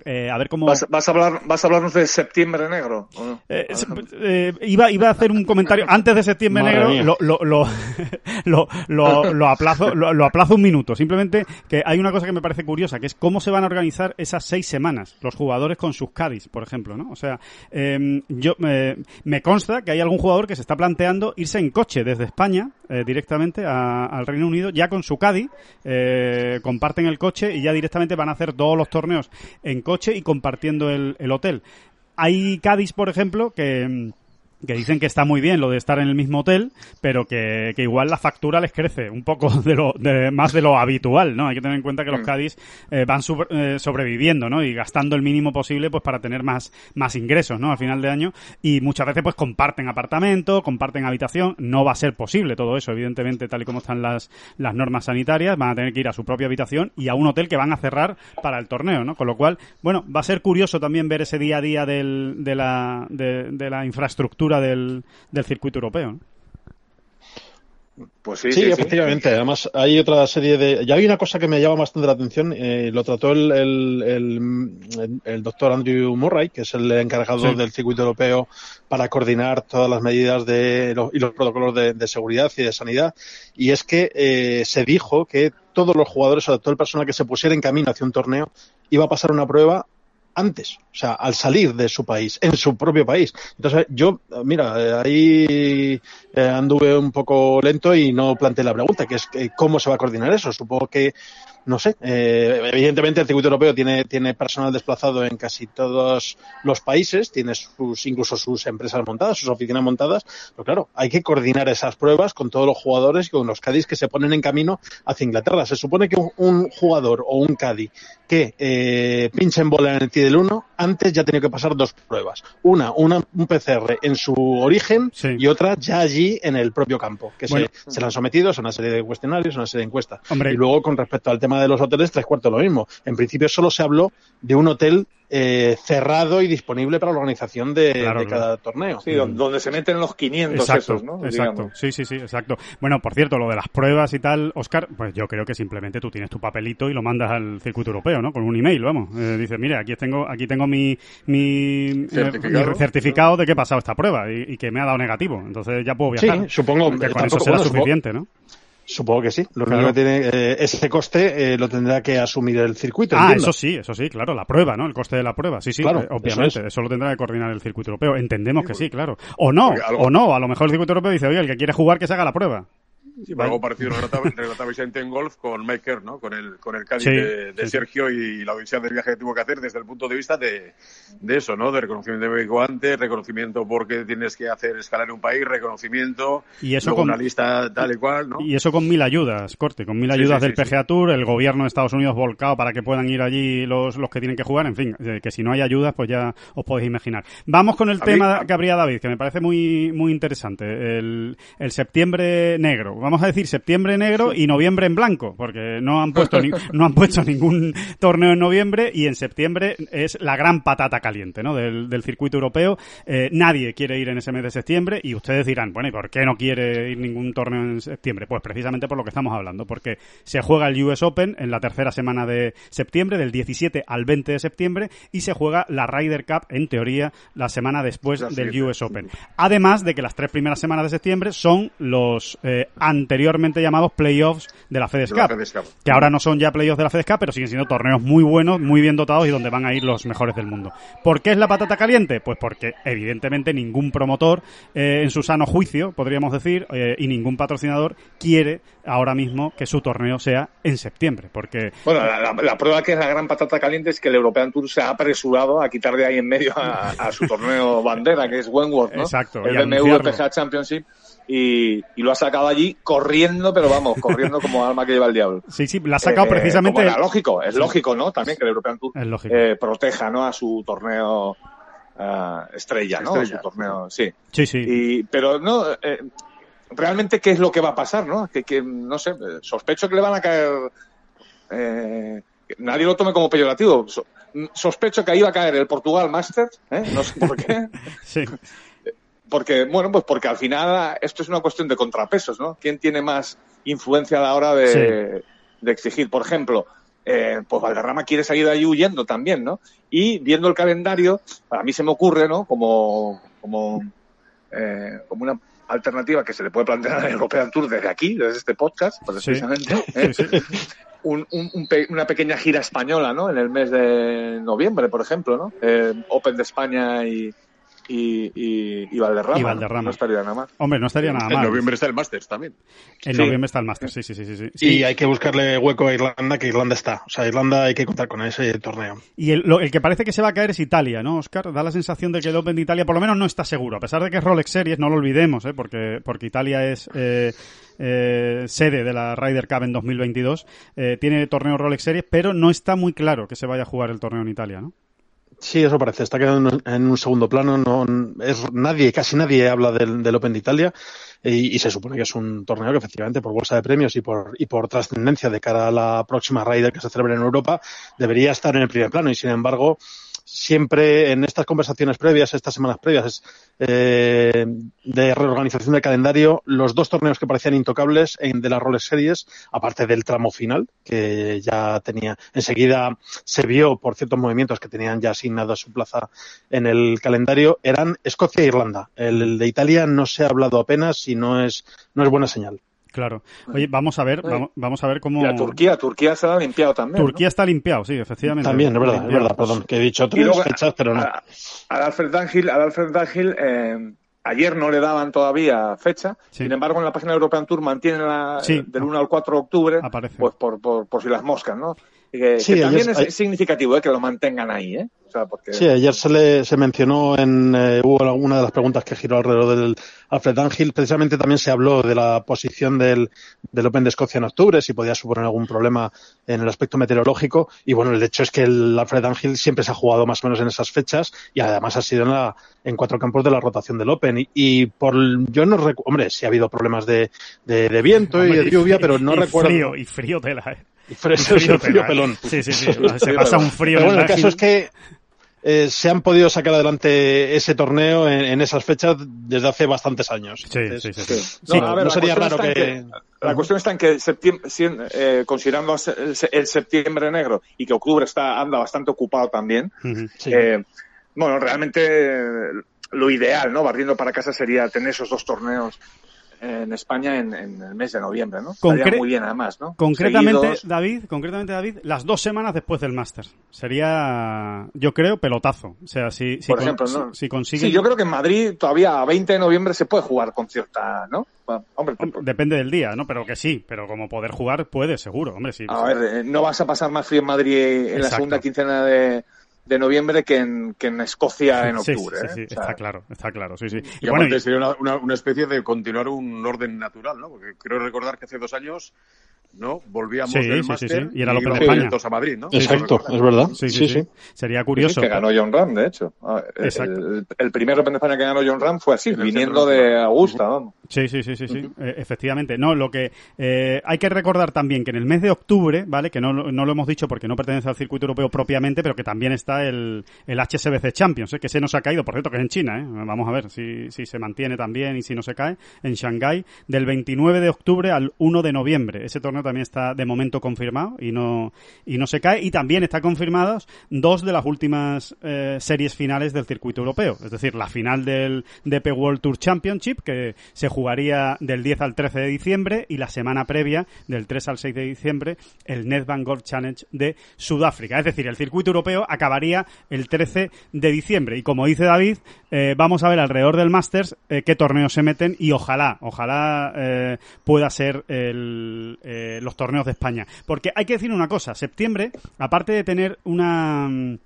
A: eh, a ver cómo.
B: ¿Vas, a hablar, ¿Vas a hablarnos de septiembre negro?
A: Eh, eh, iba, iba a hacer un comentario antes de septiembre negro. Lo, lo, lo, lo, lo, aplazo, lo, aplazo un minuto. Simplemente que hay una cosa que me parece curiosa, que es cómo se van a organizar esas seis semanas los jugadores con sus Cádiz, por ejemplo, ¿no? O sea, em, yo me consta que hay algún jugador que se está planteando irse en coche desde España directamente al Reino Unido ya con su Cádiz, comparten el coche y ya directamente van a hacer todos los torneos en coche y compartiendo el, el hotel. Hay Cádiz, por ejemplo, que que dicen que está muy bien lo de estar en el mismo hotel, pero que, que igual la factura les crece un poco de lo de, más de lo habitual, ¿no? Hay que tener en cuenta que los mm. Cádiz eh, van eh, sobreviviendo, ¿no? Y gastando el mínimo posible pues para tener más más ingresos, ¿no? Al final de año y muchas veces pues comparten apartamento, comparten habitación, no va a ser posible todo eso, evidentemente tal y como están las las normas sanitarias, van a tener que ir a su propia habitación y a un hotel que van a cerrar para el torneo, ¿no? Con lo cual, bueno, va a ser curioso también ver ese día a día del, de la de, de la infraestructura del, del circuito europeo.
C: Pues sí, sí, efectivamente. Además, hay otra serie de. Ya hay una cosa que me llama bastante la atención. Eh, lo trató el, el, el, doctor Andrew Murray, que es el encargado del circuito europeo para coordinar todas las medidas de, y los protocolos de, seguridad y de sanidad. Y es que eh, se dijo que todos los jugadores o todo el personal que se pusiera en camino hacia un torneo iba a pasar una prueba antes, o sea, al salir de su país, en su propio país. Entonces, yo, mira, ahí eh, anduve un poco lento y no planteé la pregunta, que es cómo se va a coordinar eso. Supongo que no sé, eh, evidentemente el circuito europeo tiene, tiene personal desplazado en casi todos los países, tiene sus, incluso sus empresas montadas, sus oficinas montadas, pero claro, hay que coordinar esas pruebas con todos los jugadores y con los Cádiz que se ponen en camino hacia Inglaterra. Se supone que un, jugador o un Cádiz que eh, pinche en bola en el del 1, antes ya tenía que pasar dos pruebas. Una, una un PCR en su origen y otra ya allí en el propio campo, que se, se le han sometido a una serie de cuestionarios, a una serie de encuestas. Y luego, con respecto al tema de los hoteles, tres cuartos lo mismo. En principio solo se habló de un hotel eh, cerrado y disponible para la organización de, cada torneo.
B: Sí, donde se meten los 500
A: exacto,
B: esos, ¿no?
A: Exacto, sí, sí, sí, exacto. Bueno, por cierto, lo de las pruebas y tal, Oscar, pues yo creo que simplemente tú tienes tu papelito y lo mandas al circuito europeo, ¿no? Con un email, vamos. Eh, dices, mire, aquí tengo, aquí tengo mi, mi, eh, ¿Certificado? de que he pasado esta prueba y, que me ha dado negativo. Entonces ya puedo viajar.
C: Sí, supongo
A: que con eso será suficiente, ¿no?
C: Supongo que sí. Lo único que tiene eh, ese coste eh, lo tendrá que asumir el circuito.
A: Ah, eso sí, eso sí, claro, la prueba, ¿no? El coste de la prueba. Sí, sí, claro, eh, obviamente. Eso, lo tendrá que coordinar el circuito europeo. Entendemos que sí, claro. O no, o no. A lo mejor el circuito europeo dice, oye, el que quiere jugar que se haga la prueba.
D: Sí, algo parecido relataba Vicente en golf con Maker, ¿no? Con el, con el Cádiz de, Sergio y la odisea del viaje que tuvo que hacer desde el punto de vista de, de eso, ¿no? De reconocimiento de médico antes, reconocimiento porque tienes que hacer escalar un país, reconocimiento,
A: y eso con
D: una lista tal y cual, ¿no?
A: Y eso con mil ayudas, corte, con mil ayudas del PGA Tour, el gobierno de Estados Unidos volcado para que puedan ir allí los, los que tienen que jugar, en fin, eh, que si no hay ayudas, pues ya os podéis imaginar. Vamos con el tema que habría David, que me parece muy, muy interesante. El, el septiembre negro. Vamos a decir septiembre negro y noviembre en blanco, porque no han puesto no han puesto ningún torneo en noviembre y en septiembre es la gran patata caliente, ¿no? Del, del circuito europeo. Eh, nadie quiere ir en ese mes de septiembre y ustedes dirán, bueno, ¿y por qué no quiere ir ningún torneo en septiembre? Pues precisamente por lo que estamos hablando, porque se juega el US Open en la tercera semana de septiembre, del 17 al 20 de septiembre, y se juega la Ryder Cup, en teoría, la semana después del US Open. Además de que las tres primeras semanas de septiembre son los eh, anteriormente llamados playoffs de la FedEx Cup, que ahora no son ya playoffs de la FedEx Cup, pero siguen siendo torneos muy buenos, muy bien dotados y donde van a ir los mejores del mundo. ¿Por qué es la patata caliente? Pues porque evidentemente ningún promotor eh, en su sano juicio, podríamos decir, eh, y ningún patrocinador quiere ahora mismo que su torneo sea en septiembre, porque...
B: Bueno, la, prueba que es la gran patata caliente es que el European Tour se ha apresurado a quitar de ahí en medio a, su torneo bandera, que es Wentworth, ¿no?
A: Exacto.
B: El BMW PGA Championship y, lo ha sacado allí corriendo, pero vamos, corriendo como alma que lleva el diablo.
A: Sí, sí, la ha sacado eh, precisamente.
B: lógico, es lógico, ¿no? También que el European Tour eh, proteja, ¿no? A su torneo uh, estrella, ¿no? Su torneo, sí.
A: Sí, sí.
B: Y, pero no, eh, realmente, ¿qué es lo que va a pasar, no? Que, que no sé, sospecho que le van a caer. Eh, nadie lo tome como peyorativo. Sospecho que ahí va a caer el Portugal Masters, ¿eh? No sé por qué.
A: sí
B: porque, bueno, pues porque al final esto es una cuestión de contrapesos, ¿no? ¿Quién tiene más influencia a la hora de, exigir? Por ejemplo, eh, pues Valderrama quiere salir de ahí huyendo también, ¿no? Y viendo el calendario, a mí se me ocurre, ¿no? Como, como, eh, como una alternativa que se le puede plantear al European Tour desde aquí, desde este podcast, precisamente, ¿eh? una pequeña gira española, ¿no? En el mes de noviembre, por ejemplo, ¿no? Eh, Open de España y, y, y, y, Valderrama. No estaría nada mal.
A: Hombre, no estaría nada mal.
D: En noviembre está el Masters también.
A: En noviembre está el Masters, sí, sí, sí, sí.
C: Y hay que buscarle hueco a Irlanda, que Irlanda está. O sea, Irlanda hay que contar con ese torneo.
A: Y el, el que parece que se va a caer es Italia, ¿no, Oscar? Da la sensación de que el Open de Italia por lo menos no está seguro. A pesar de que es Rolex Series, no lo olvidemos, ¿eh? porque, porque Italia es... Eh, eh, sede de la Ryder Cup en 2022, eh, tiene torneo Rolex Series, pero no está muy claro que se vaya a jugar el torneo en Italia, ¿no?
C: Sí, eso parece. Está quedando en un segundo plano. No es nadie, casi nadie habla del, Open de Italia y, se supone que es un torneo que efectivamente por bolsa de premios y por y por trascendencia de cara a la próxima Ryder que se celebra en Europa debería estar en el primer plano y sin embargo siempre en estas conversaciones previas, estas semanas previas eh, de reorganización del calendario, los dos torneos que parecían intocables en, de las Rolex Series, aparte del tramo final, que ya tenía, enseguida se vio por ciertos movimientos que tenían ya asignada su plaza en el calendario, eran Escocia e Irlanda. El, de Italia no se ha hablado apenas y no es, no es buena señal.
A: Claro. Oye, vamos a ver, vamos, a ver cómo.
B: La Turquía, Turquía se ha limpiado también.
A: Turquía está limpiado, sí, efectivamente.
C: También, es verdad, es verdad, perdón, que he dicho tres fechas, pero no.
B: Al Alfred Dangil, al Alfred Dangil, eh, ayer no le daban todavía fecha, sin embargo en la página de European Tour mantienen la, del 1 al 4 de octubre, pues por, por, por si las moscas, ¿no? Que, también es significativo ¿eh? que lo mantengan ahí, ¿eh?
C: Sí, ayer se, le, se mencionó en eh, hubo alguna de las preguntas que giró alrededor del Alfred Angel. Precisamente también se habló de la posición del, del Open de Escocia en octubre, si podía suponer algún problema en el aspecto meteorológico. Y bueno, el hecho es que el Alfred Angel siempre se ha jugado más o menos en esas fechas y además ha sido en, la, en cuatro campos de la rotación del Open. Y, por yo no recuerdo, hombre, sí ha habido problemas de, de, viento y de lluvia, pero no recuerdo.
A: Frío, y frío tela, ¿eh?
C: Y frío, frío, pelón.
A: Sí, sí, sí. Se pasa un frío.
C: Pero bueno, el caso es que eh, se han podido sacar adelante ese torneo en, esas fechas desde hace bastantes años.
A: Sí, sí, sí. No,
C: sería raro que...
B: La cuestión está en que septiembre, eh, considerando el, septiembre negro y que octubre está anda bastante ocupado también, eh, bueno, realmente lo ideal, ¿no? Barriendo para casa sería tener esos dos torneos en España en, en el mes de noviembre, ¿no?
A: Concre-
B: Estaría muy bien además, ¿no?
A: Concretamente,
B: Seguidos.
A: David, concretamente, David, las dos semanas después del máster. Sería, yo creo, pelotazo. O sea, si, si,
B: Por
A: con-
B: ejemplo, ¿no?
A: si, si consiguen...
B: Sí, yo creo que en Madrid todavía a 20 de noviembre se puede jugar con cierta, ¿no? Bueno, Hombre,
A: Depende del día, ¿no? Pero que sí, pero como poder jugar puede, seguro, hombre, sí.
B: a ver, eh, no vas a pasar más frío en Madrid en la segunda quincena de, de noviembre que en, que en Escocia en
A: Sí, sí,
B: octubre.
A: sí,
B: ¿eh?
A: sí,
B: O sea,
A: está claro, está claro, sí, sí.
D: Y,
A: Y bueno,
D: aparte
A: y-
D: sería una, una- una especie de continuar un orden natural, ¿no? Porque creo recordar que hace dos años, ¿no? Volvíamos
A: Sí,
D: del
A: sí,
D: máster
A: sí, sí. Y era el Open
D: íbamos
A: de España.
D: a Madrid, ¿no?
C: Exacto, es verdad.
A: sí, sí, sí. Sería curioso.
B: que ganó John Ram, de hecho. Ah, el-
A: Exacto.
B: El, el primer Open de España que ganó John Ram fue así, viniendo de. Augusta, vamos.
A: Sí, sí, sí, sí, sí. Eh, efectivamente. No, lo que eh, hay que recordar también que en el mes de octubre, ¿vale? Que no, lo- no lo hemos dicho porque no pertenece al circuito europeo propiamente, pero que también está el, el HSBC Champions, ¿eh? que se nos ha caído, por cierto, que es en China, ¿eh? Vamos a ver si, si se mantiene también y si no se cae, en Shanghái, del 29 de octubre al 1 de noviembre. Ese torneo también está de momento confirmado y no, y no se cae. Y también está confirmados dos de las últimas eh, series finales del circuito europeo. Es decir, la final del DP World Tour Championship, que se jugaría del 10 al 13 de diciembre, y la semana previa, del 3 al 6 de diciembre, el Nedbank Golf Challenge de Sudáfrica. Es decir, el circuito europeo acabaría el 13 de diciembre. Y como dice David, eh, vamos a ver alrededor del Masters eh, qué torneos se meten y ojalá, ojalá pueda ser el, los torneos de España. Porque hay que decir una cosa, septiembre, aparte de tener una...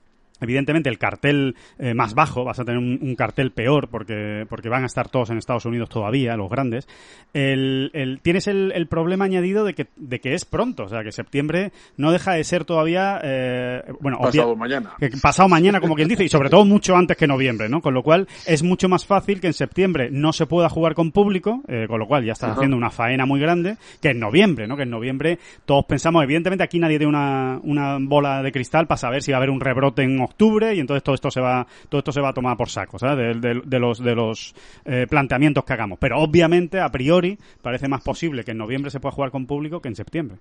A: Evidentemente el cartel eh, más bajo, vas a tener un, un cartel peor porque, porque van a estar todos en Estados Unidos todavía, los grandes. El, el- tienes el, el problema añadido de que, de que es pronto, o sea que septiembre no deja de ser todavía, eh, bueno,
D: Pasado
A: obvia-
D: mañana.
A: que pasado mañana, como quien dice, y sobre todo mucho antes que noviembre, ¿no? Con lo cual es mucho más fácil que en septiembre no se pueda jugar con público, eh, con lo cual ya estás haciendo una faena muy grande, que en noviembre, ¿no? Que en noviembre todos pensamos, evidentemente aquí nadie tiene una, una bola de cristal para saber si va a haber un rebrote en octubre y entonces todo esto se va, todo esto se va a tomar por saco, ¿sabes? De, de- de los, de los eh, planteamientos que hagamos. Pero obviamente, a priori, parece más posible que en noviembre se pueda jugar con público que en septiembre.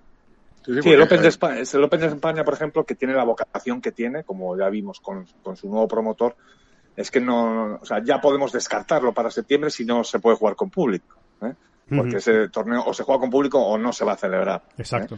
D: Sí,
B: el Open, de España, es el Open de España, por ejemplo, que tiene la vocación que tiene, como ya vimos con, con su nuevo promotor, es que no, o sea, ya podemos descartarlo para septiembre si no se puede jugar con público, ¿eh? porque ese torneo o se juega con público o no se va a celebrar. ¿eh?
A: Exacto.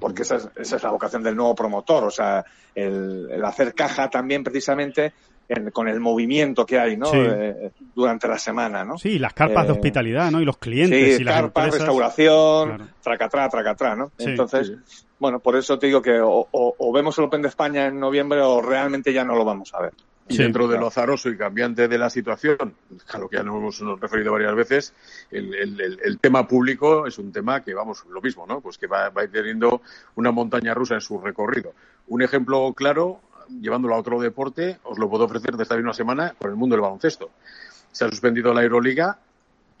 B: Porque esa es, esa es la vocación del nuevo promotor, o sea, el, el hacer caja también precisamente en- con el movimiento que hay, ¿no?
A: Sí.
B: Eh, durante la semana, ¿no?
A: Sí, las carpas de
B: Eh,
A: hospitalidad, ¿no? Y los clientes
B: Sí,
A: y las
B: carpa,
A: empresas.
B: restauración,
A: Claro.
B: tracatrá, tracatrá, ¿no?
A: Sí,
B: Entonces,
D: sí.
B: bueno, por eso te digo que o, o- o vemos el Open de España en noviembre o realmente ya no lo vamos a ver.
D: Y
A: Sí.
D: dentro de lo azaroso y cambiante de la situación, a lo que ya nos hemos nos referido varias veces, el, el- el- el tema público es un tema que, vamos, lo mismo, ¿no? Pues que va, teniendo una montaña rusa en su recorrido. Un ejemplo claro, llevándolo a otro deporte, os lo puedo ofrecer de esta misma semana con el mundo del baloncesto. Se ha suspendido la Euroliga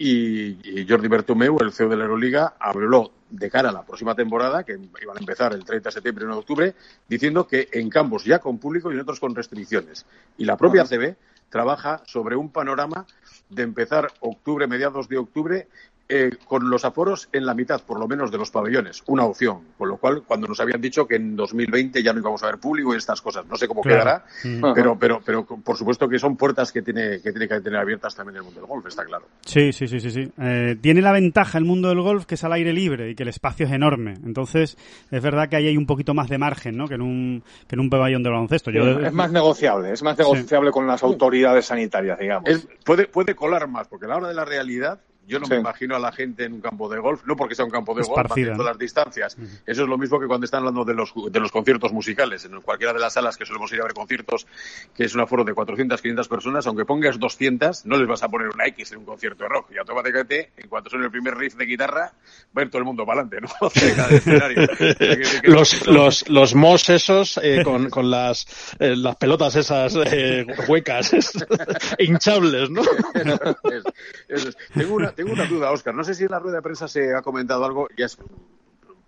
D: y, Jordi Bertomeu, el CEO de la Euroliga, habló de cara a la próxima temporada, que iban a empezar el 30 de septiembre y 1 de octubre, diciendo que en campos ya con público y en otros con restricciones. Y la propia CB trabaja sobre un panorama de empezar octubre, mediados de octubre, eh, con los aforos en la mitad, por lo menos, de los pabellones. Una opción. Con lo cual, cuando nos habían dicho que en 2020 ya no íbamos a ver público y estas cosas, no sé cómo
A: Claro.
D: quedará,
A: Ujú.
D: pero, pero, pero por supuesto que son puertas que tiene, que tiene que tener abiertas también el mundo del golf, está claro.
A: Sí, sí, sí, sí, sí. Eh, tiene la ventaja el mundo del golf que es al aire libre y que el espacio es enorme. Entonces, es verdad que ahí hay un poquito más de margen, ¿no? Que en un, que en un pabellón de baloncesto. Yo,
B: es más negociable, es más negociable con las autoridades sanitarias, digamos.
D: Es- puede, puede colar más, porque a la hora de la realidad, yo no
B: Sí.
D: me imagino a la gente en un campo de golf, no porque sea un campo de golf,
A: Esparcida,
D: manteniendo
A: ¿no?
D: las distancias. Eso es lo mismo que cuando están hablando de los, de los conciertos musicales. En cualquiera de las salas que solemos ir a ver conciertos, que es un aforo de 400, 500 personas, aunque pongas 200, no les vas a poner una X en un concierto de rock. Y automáticamente, en cuanto suene el primer riff de guitarra, va a ir todo el mundo para adelante, ¿no?
C: Los, los, los mos esos eh, con, con las, eh, las pelotas esas eh, huecas, hinchables, ¿no?
D: Es- eso es. Tengo, una, tengo una duda, Oscar. No sé si en la rueda de prensa se ha comentado algo, ya es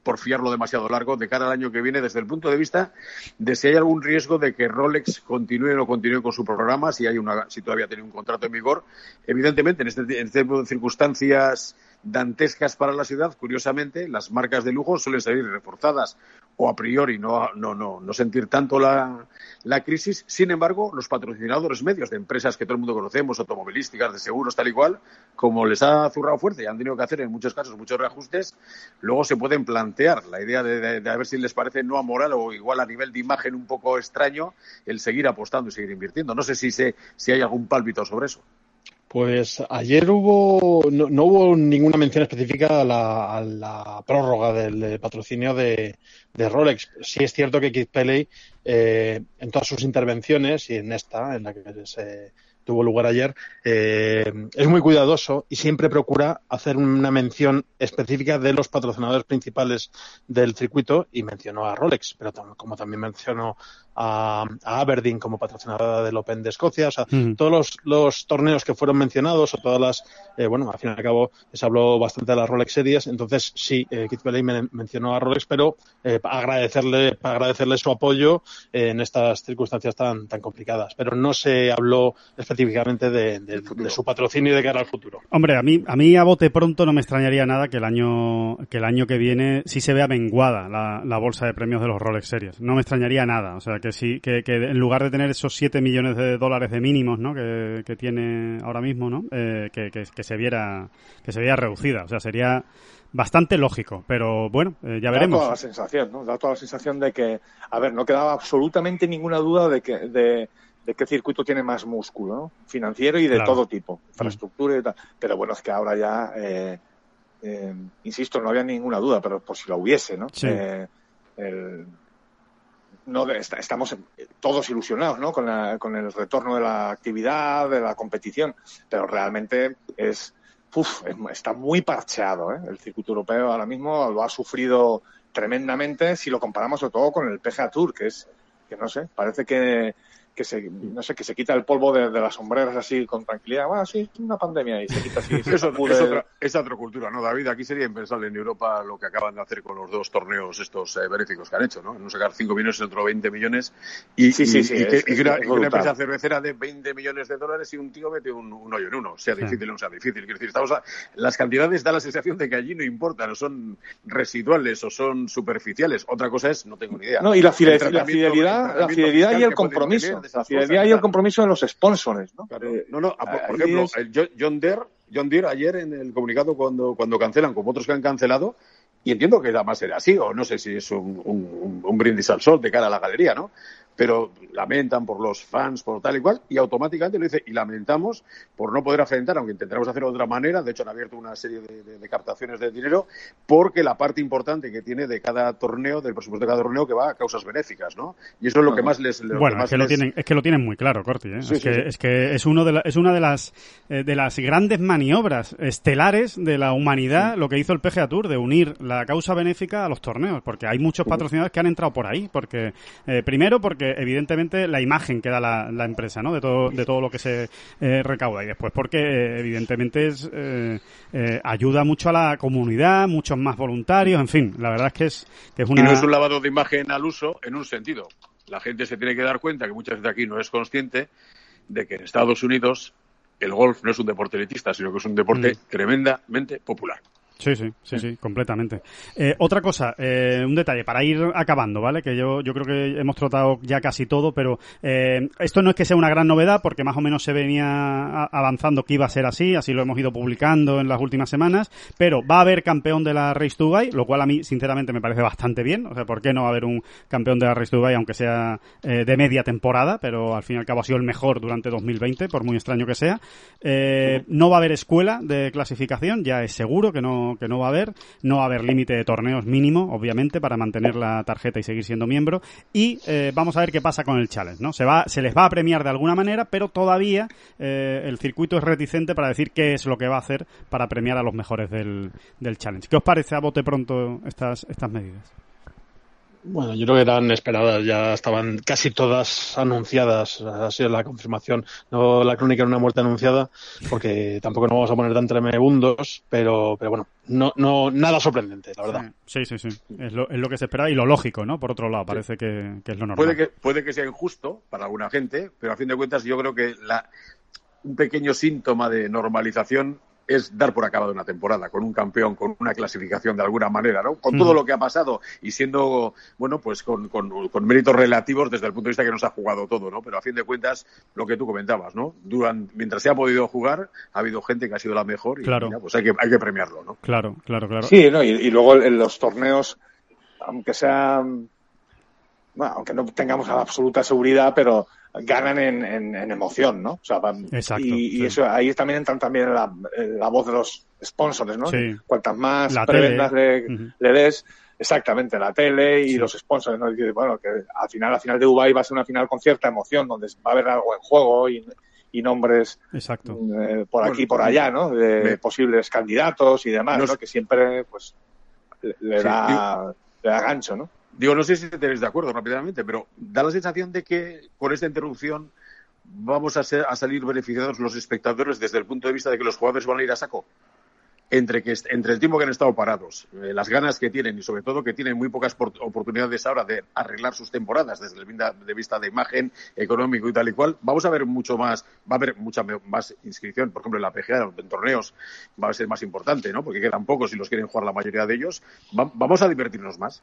D: por fiarlo demasiado largo, de cara al año que viene, desde el punto de vista de si hay algún riesgo de que Rolex continúe o continúe con su programa, si hay una, si todavía tiene un contrato en vigor. Evidentemente, en este, en este tipo de circunstancias dantescas para la ciudad, curiosamente, las marcas de lujo suelen salir reforzadas o a priori no, no, no, no sentir tanto la, la, crisis. Sin embargo, los patrocinadores medios de empresas que todo el mundo conocemos, automovilísticas, de seguros, tal y cual, como les ha zurrado fuerte y han tenido que hacer en muchos casos muchos reajustes, luego se pueden plantear la idea de, a ver si les parece no amoral o igual a nivel de imagen un poco extraño el seguir apostando y seguir invirtiendo. No sé si, se, si hay algún pálpito sobre eso.
C: Pues ayer hubo, no, no, hubo ninguna mención específica a la, a la prórroga del, patrocinio de, de, Rolex. Sí es cierto que Keith Pelley, eh, en todas sus intervenciones y en esta, en la que se tuvo lugar ayer, eh, es muy cuidadoso y siempre procura hacer una mención específica de los patrocinadores principales del circuito y mencionó a Rolex, pero como también mencionó a, a, Aberdeen como patrocinadora del Open de Escocia, o sea, mm. todos los, los, torneos que fueron mencionados o todas las, eh, bueno, al fin y al cabo se habló bastante de las Rolex Series, entonces sí, eh, Keith Pelley me, mencionó a Rolex, pero eh, para agradecerle, para agradecerle su apoyo en estas circunstancias tan, tan complicadas, pero no se habló específicamente de, de, de, su patrocinio y de cara al futuro.
A: Hombre, a mí, a mí a bote pronto no me extrañaría nada que el año, que el año que viene sí se vea menguada la, la bolsa de premios de los Rolex Series. No me extrañaría nada, o sea, que sí, que, que, en lugar de tener esos 7 millones de dólares de mínimos, ¿no? Que, que tiene ahora mismo, ¿no? Eh, que, que, que, se viera, que se viera reducida. O sea, sería bastante lógico, pero bueno, eh, ya veremos.
B: Da toda la sensación, ¿no? Da toda la sensación de que, a ver, no quedaba absolutamente ninguna duda de que, de, de qué circuito tiene más músculo, ¿no? Financiero y de claro. todo tipo, infraestructura y tal. Pero bueno, es que ahora ya, eh, eh, insisto, no había ninguna duda, pero por si la hubiese, ¿no?
A: Sí.
B: Eh, el, no estamos todos ilusionados ¿no? con, la, con el retorno de la actividad, de la competición, pero realmente es, uf, está muy parcheado. ¿eh? El circuito europeo ahora mismo lo ha sufrido tremendamente si lo comparamos sobre todo con el PGA Tour, que es, que no sé, parece que que se, no sé, que se quita el polvo de, de las sombreras así con tranquilidad. Bueno, sí, es una pandemia y se quita así.
D: es, otra, es, otra, es otra cultura, ¿no, David? Aquí sería impensable en Europa lo que acaban de hacer con los dos torneos estos eh, benéficos que han hecho, ¿no? No sacar 5 millones y otro 20 millones. Y,
B: sí, sí, sí,
D: y,
B: es,
D: y, y una, una, empresa cervecera de 20 millones de dólares y un tío mete un, un hoyo en uno, sea difícil o no sea difícil. Quiero decir, estamos a, las cantidades da la sensación de que allí no importan, o son residuales o son superficiales. Otra cosa es, no tengo ni idea.
B: No, y la, fidelidad, la fidelidad, la fidelidad y el compromiso. La fidelidad y el compromiso de los sponsors, ¿no?
D: Claro. No, no, por, por ejemplo, es... el John Deere, John Deere ayer en el comunicado cuando, cuando cancelan, como otros que han cancelado, y entiendo que además era así, o no sé si es un, un, un brindis al sol de cara a la galería, ¿no? Pero lamentan por los fans, por tal y cual, y automáticamente lo dice, y lamentamos por no poder afrontar, aunque intentaremos hacerlo de otra manera, de hecho han abierto una serie de, de, de, captaciones de dinero, porque la parte importante que tiene de cada torneo, del presupuesto de cada torneo, que va a causas benéficas, ¿no? Y eso es lo que más les... Lo
A: bueno,
D: que más
A: es, que
D: les...
A: Lo tienen, es que lo tienen muy claro, Corti, ¿eh?
D: Sí,
A: es,
D: sí,
A: que,
D: sí.
A: es que es uno de la, es una de las eh, de las grandes maniobras estelares de la humanidad, lo que hizo el PGA Tour, de unir la causa benéfica a los torneos, porque hay muchos patrocinadores que han entrado por ahí, porque eh, primero porque evidentemente la imagen que da la, la, empresa, ¿no? De todo, de todo lo que se eh, recauda. Y después porque, eh, evidentemente, es, eh, ayuda mucho a la comunidad, muchos más voluntarios, en fin, la verdad es que es, que es una...
D: Y no es un lavado de imagen al uso en un sentido. La gente se tiene que dar cuenta, que muchas veces aquí no es consciente, de que en Estados Unidos el golf no es un deporte elitista, sino que es un deporte mm. tremendamente popular.
A: Sí, sí, sí, sí, completamente. Eh, otra cosa, eh, un detalle, para ir acabando, ¿vale? Que yo, yo creo que hemos tratado ya casi todo, pero eh, esto no es que sea una gran novedad, porque más o menos se venía avanzando que iba a ser así, así lo hemos ido publicando en las últimas semanas, pero va a haber campeón de la Race Dubai, lo cual a mí, sinceramente, me parece bastante bien. O sea, ¿por qué no va a haber un campeón de la Race Dubai, aunque sea eh, de media temporada, pero al fin y al cabo ha sido el mejor durante 2020, por muy extraño que sea. Eh, no va a haber escuela de clasificación, ya es seguro que no que no va a haber, no va a haber límite de torneos mínimo, obviamente, para mantener la tarjeta y seguir siendo miembro, y eh, vamos a ver qué pasa con el challenge, ¿no? Se va, se les va a premiar de alguna manera, pero todavía eh, el circuito es reticente para decir qué es lo que va a hacer para premiar a los mejores del, del challenge. ¿Qué os parece a bote pronto estas, estas medidas?
C: Bueno, yo creo que eran esperadas, ya estaban casi todas anunciadas, ha sido la confirmación, no la crónica era una muerte anunciada, porque tampoco nos vamos a poner tan tremebundos, pero, pero bueno, no, no, nada sorprendente, la verdad.
A: Sí, sí, sí, es lo, es lo que se espera y lo lógico, ¿no? Por otro lado, parece sí. que, que, es lo normal.
D: Puede que, puede que sea injusto para alguna gente, pero a fin de cuentas yo creo que la, un pequeño síntoma de normalización es dar por acabado una temporada con un campeón, con una clasificación de alguna manera, ¿no? Con todo lo que ha pasado y siendo, bueno, pues con, con, con, méritos relativos desde el punto de vista que nos ha jugado todo, ¿no? Pero a fin de cuentas, lo que tú comentabas, ¿no? Durante, mientras se ha podido jugar, ha habido gente que ha sido la mejor y
A: claro.
D: pues hay que, hay que premiarlo, ¿no?
A: Claro, claro, claro.
B: Sí, ¿no? Y, y luego en los torneos, aunque sean, bueno, aunque no tengamos la absoluta seguridad, pero ganan en, en, en, emoción, ¿no? O sea, van,
A: Exacto,
B: y,
A: sí.
B: y, eso ahí también entran también la, la voz de los sponsors, ¿no?
A: Sí.
B: Cuantas más
A: La
B: prebendas
A: tele.
B: le, le des, exactamente, la tele y
A: Sí.
B: los sponsors, ¿no? Y bueno, que al final, la final de Dubai va a ser una final con cierta emoción, donde va a haber algo en juego y, y nombres
A: Exacto.
B: eh, por aquí y
D: Bueno,
B: por allá, ¿no? De posibles candidatos y demás,
D: No
B: Que siempre, pues, le, le
D: Sí,
B: da, le da gancho, ¿no?
D: Digo, no sé si tenéis de acuerdo rápidamente, pero da la sensación de que con esta interrupción vamos a, ser- a salir beneficiados los espectadores desde el punto de vista de que los jugadores van a ir a saco. Entre, que, entre el tiempo que han estado parados, eh, las ganas que tienen y sobre todo que tienen muy pocas por- oportunidades ahora de arreglar sus temporadas desde el vista- de vista de imagen, económico y tal y cual, vamos a ver mucho más, va a haber mucha más inscripción, por ejemplo en la PGA, en torneos va a ser más importante, ¿no? Porque quedan pocos y los quieren jugar la mayoría de ellos. Va- vamos a divertirnos más.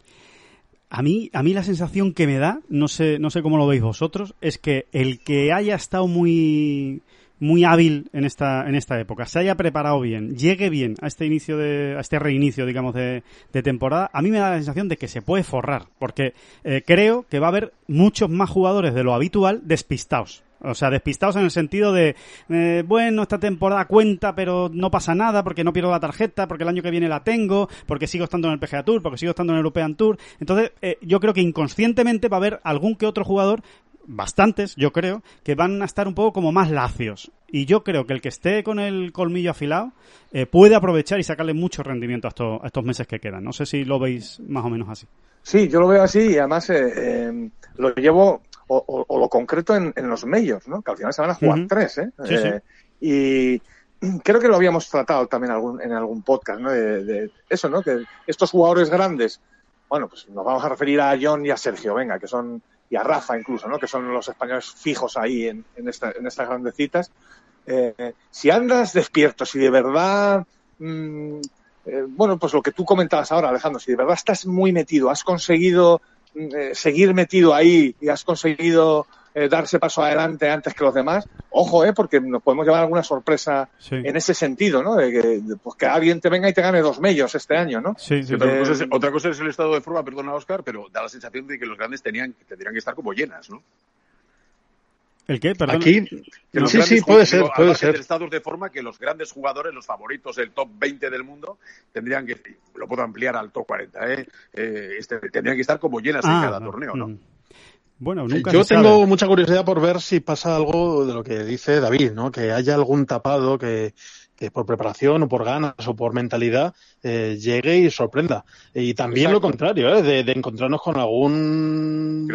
A: A mí, a mí la sensación que me da, no sé, no sé cómo lo veis vosotros, es que el que haya estado muy, muy hábil en esta, en esta época, se haya preparado bien, llegue bien a este inicio de, a este reinicio, digamos, de, de temporada, a mí me da la sensación de que se puede forrar, porque eh, creo que va a haber muchos más jugadores de lo habitual despistados. O sea, despistados en el sentido de, eh, bueno, esta temporada cuenta, pero no pasa nada porque no pierdo la tarjeta, porque el año que viene la tengo, porque sigo estando en el PGA Tour, porque sigo estando en el European Tour. Entonces, eh, yo creo que inconscientemente va a haber algún que otro jugador, bastantes, yo creo, que van a estar un poco como más lacios. Y yo creo que el que esté con el colmillo afilado eh, puede aprovechar y sacarle mucho rendimiento a estos, meses que quedan. No sé si lo veis más o menos así.
B: Sí, yo lo veo así y además lo llevo o, o- o lo concreto en, en los medios, ¿no? Que al final se van a jugar tres, ¿eh?
A: Sí, sí.
B: Eh, Y creo que lo habíamos tratado también algún, en algún podcast, ¿no? De, de eso, ¿no? Que estos jugadores grandes, bueno, pues nos vamos a referir a John y a Sergio, venga, que son, y a Rafa incluso, ¿no? Que son los españoles fijos ahí en, en, esta- en estas grandecitas. Eh, si andas despierto, si de verdad, mm, eh, bueno, pues lo que tú comentabas ahora, Alejandro, si de verdad estás muy metido, has conseguido eh, seguir metido ahí y has conseguido eh, darse paso adelante antes que los demás, ojo, eh, porque nos podemos llevar alguna sorpresa
A: Sí,
B: en ese sentido, ¿no? De que, de, pues que alguien te venga y te gane dos medios este año, ¿no?
A: sí,
D: Sí,
A: sí.
D: otra,
B: Eh,
D: cosa es, otra cosa es el estado de forma, perdona Oscar, pero da la sensación de que los grandes tenían, tendrían que estar como llenas, ¿no?
A: ¿El qué? Perdón.
C: Aquí, sí, sí, puede ser,
D: digo,
C: puede ser.
D: de estados de forma que los grandes jugadores, los favoritos, el top 20 del mundo, tendrían que, lo puedo ampliar al top 40, ¿eh? Eh, este, tendrían que estar como llenas en
A: Ah,
D: cada
A: no.
D: torneo, ¿no?
A: Mm. Bueno, nunca
C: Yo
A: se
C: tengo
A: sabe.
C: mucha curiosidad por ver si pasa algo de lo que dice David, ¿no? Que haya algún tapado que, que por preparación o por ganas o por mentalidad eh, llegue y sorprenda. Y también
D: Exacto.
C: lo contrario, ¿eh? De, de encontrarnos con algún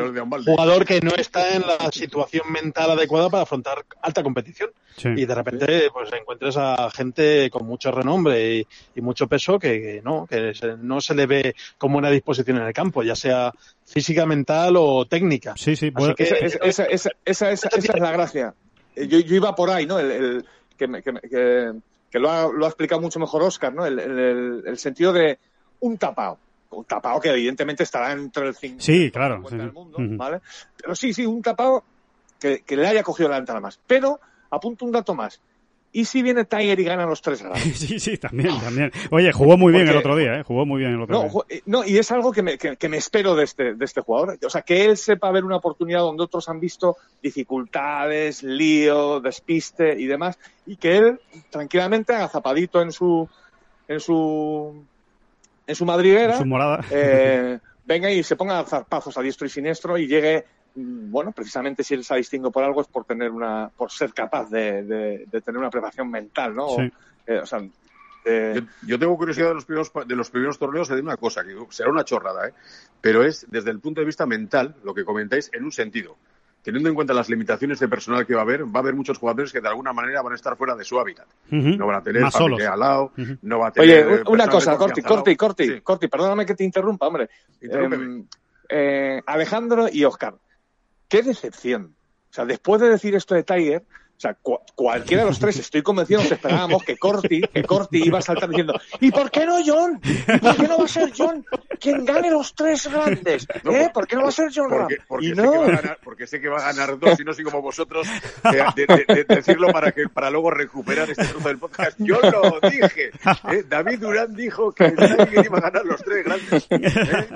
C: jugador que no está en la situación mental adecuada para afrontar alta competición.
A: Sí.
C: Y de repente pues encuentres a gente con mucho renombre y, y mucho peso que, que no, que se- no se le ve con buena disposición en el campo, ya sea física, mental o técnica.
A: Sí, sí,
C: que-
B: Esa, esa, esa, esa, esa, esa- esa es la gracia. Eh, Yo, yo iba por ahí, ¿no? El, el- que, me- que, me- que, que lo, ha, lo ha explicado mucho mejor Oscar, ¿no? El, el- el- el sentido de un tapado. Un tapado que evidentemente estará entre el 5
A: Sí, claro, sí,
B: del mundo. ¿vale? Pero sí, sí, un tapado que, que le haya cogido la ventana más. Pero, apunto un dato más. ¿Y si viene Tiger y gana los tres grandes?
A: Sí, sí, también, también. Oye, jugó muy bien
B: Porque-
A: el otro día, ¿eh? Jugó muy bien el otro
B: No,
A: día.
B: eh, no, y es algo que me, que, que me espero de este, de este jugador. O sea, que él sepa ver una oportunidad donde otros han visto dificultades, lío, despiste y demás, y que él tranquilamente haga zapadito en su, en su, en su madriguera,
A: Su morada.
B: eh, venga y se ponga a zarpazos a diestro y siniestro y llegue, bueno, precisamente si él se ha distinguido por algo es por tener una, por ser capaz de, de- de tener una preparación mental, ¿no? O, eh, o sea, de-
D: Yo, yo tengo curiosidad de los primeros de los primeros torneos de una cosa que será una chorrada, ¿eh? pero es desde el punto de vista mental lo que comentáis en un sentido. Teniendo en cuenta las limitaciones de personal que va a haber, va a haber muchos jugadores que de alguna manera van a estar fuera de su hábitat. No van a tener
A: Más solos.
D: familia al lado, no va a tener.
B: Oye,
D: eh,
B: una cosa, Corti. Corti, Corti,
D: Sí,
B: Corti, perdóname que te interrumpa, hombre. Eh, eh, Alejandro y Oscar, qué decepción. O sea, después de decir esto de Tiger, O sea, cu- cualquiera de los tres, estoy convencido, nos esperábamos que Corti, que Corti iba a saltar diciendo, ¿y por qué no John? ¿Y por qué no va a ser John quien gane los tres grandes? ¿Eh?
D: por-
B: ¿Por qué no va a ser John?
D: Porque, porque
B: Y
D: sé
B: no.
D: que va a ganar, porque sé que va a ganar dos y no soy como vosotros de, de- de- de decirlo para que para luego recuperar este trozo del podcast. Yo lo dije. ¿eh? David Durán dijo que iba a ganar los tres grandes. ¿eh?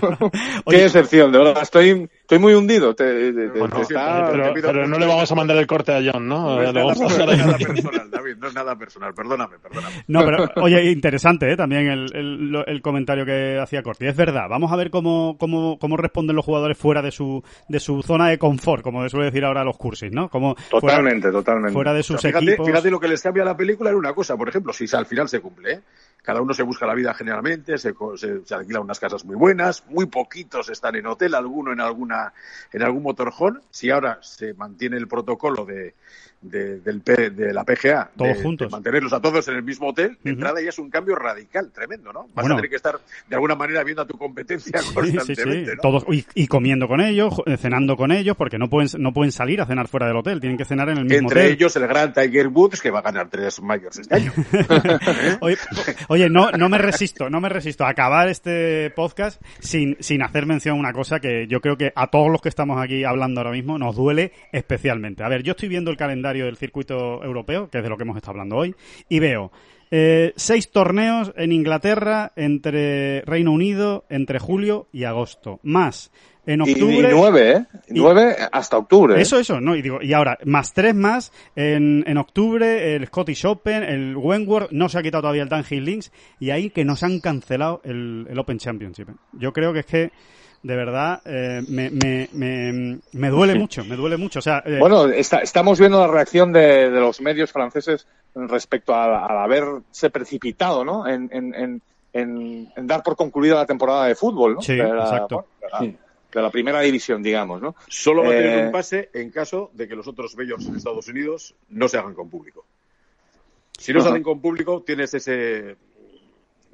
B: Qué excepción, de verdad. Estoy, estoy muy hundido. Te, te- te-
C: Bueno,
B: te está-
C: pero, pero no le vamos a mandar el corte a John, ¿no?
D: No es nada, personal, David, no es nada personal. Perdóname, perdóname.
A: No, pero oye, interesante ¿eh? también el, el, comentario que hacía Corti. Es verdad, vamos a ver cómo, cómo, cómo responden los jugadores fuera de su, de su zona de confort, como se suele decir ahora los cursis, ¿no? Como fuera-
B: Totalmente, totalmente.
A: Fuera de
D: O sea,
A: sus
D: fíjate,
A: equipos.
D: fíjate lo que les cambia a la película en una cosa, por ejemplo, si al final se cumple, ¿eh? Cada uno se busca la vida generalmente, se, se, se alquilan unas casas muy buenas, muy poquitos están en hotel, alguno en alguna en algún motorhome. Si ahora se mantiene el protocolo de, de, del P- de la PGA,
A: Todos
D: de,
A: juntos.
D: de mantenerlos a todos en el mismo hotel, de entrada ya es un cambio radical, tremendo, ¿no? Vas
A: Bueno.
D: a tener que estar de alguna manera viendo a tu competencia
A: Sí,
D: constantemente,
A: sí.
D: ¿no?
A: Todos, y, y comiendo con ellos, eh, cenando con ellos, porque no pueden, no pueden salir a cenar fuera del hotel, tienen que cenar en el mismo
D: Entre
A: hotel.
D: ellos el gran Tiger Woods, que va a ganar tres mayores este año.
A: Oye, oye, no, no me resisto, no me resisto a acabar este podcast sin, sin hacer mención a una cosa que yo creo que a todos los que estamos aquí hablando ahora mismo nos duele especialmente. A ver, yo estoy viendo el calendario del circuito europeo, que es de lo que hemos estado hablando hoy, y veo eh, seis torneos en Inglaterra entre Reino Unido entre julio y agosto, más en octubre.
B: y nueve, ¿eh?
A: Y-
B: Nueve hasta octubre. ¿eh?
A: Eso, eso, no, y digo, y ahora, más tres más en, en octubre, el Scottish Open, el Wentworth, no se ha quitado todavía el Dunhill Links, y ahí que nos han cancelado el, el Open Championship. ¿eh? Yo creo que es que, de verdad, eh, me, me, me, me duele mucho, me duele mucho. O sea, eh,
B: Bueno, está- estamos viendo la reacción de, de los medios franceses respecto a- al haberse precipitado, ¿no? En, en, en, en- en dar por concluida la temporada de fútbol, ¿no?
A: Sí,
B: de la,
A: exacto.
B: bueno, de la- de la primera división, digamos, ¿no?
D: Solo va a tener
B: Eh,
D: un pase en caso de que los otros majors en Estados Unidos no se hagan con público. Si no se hacen con público, tienes ese,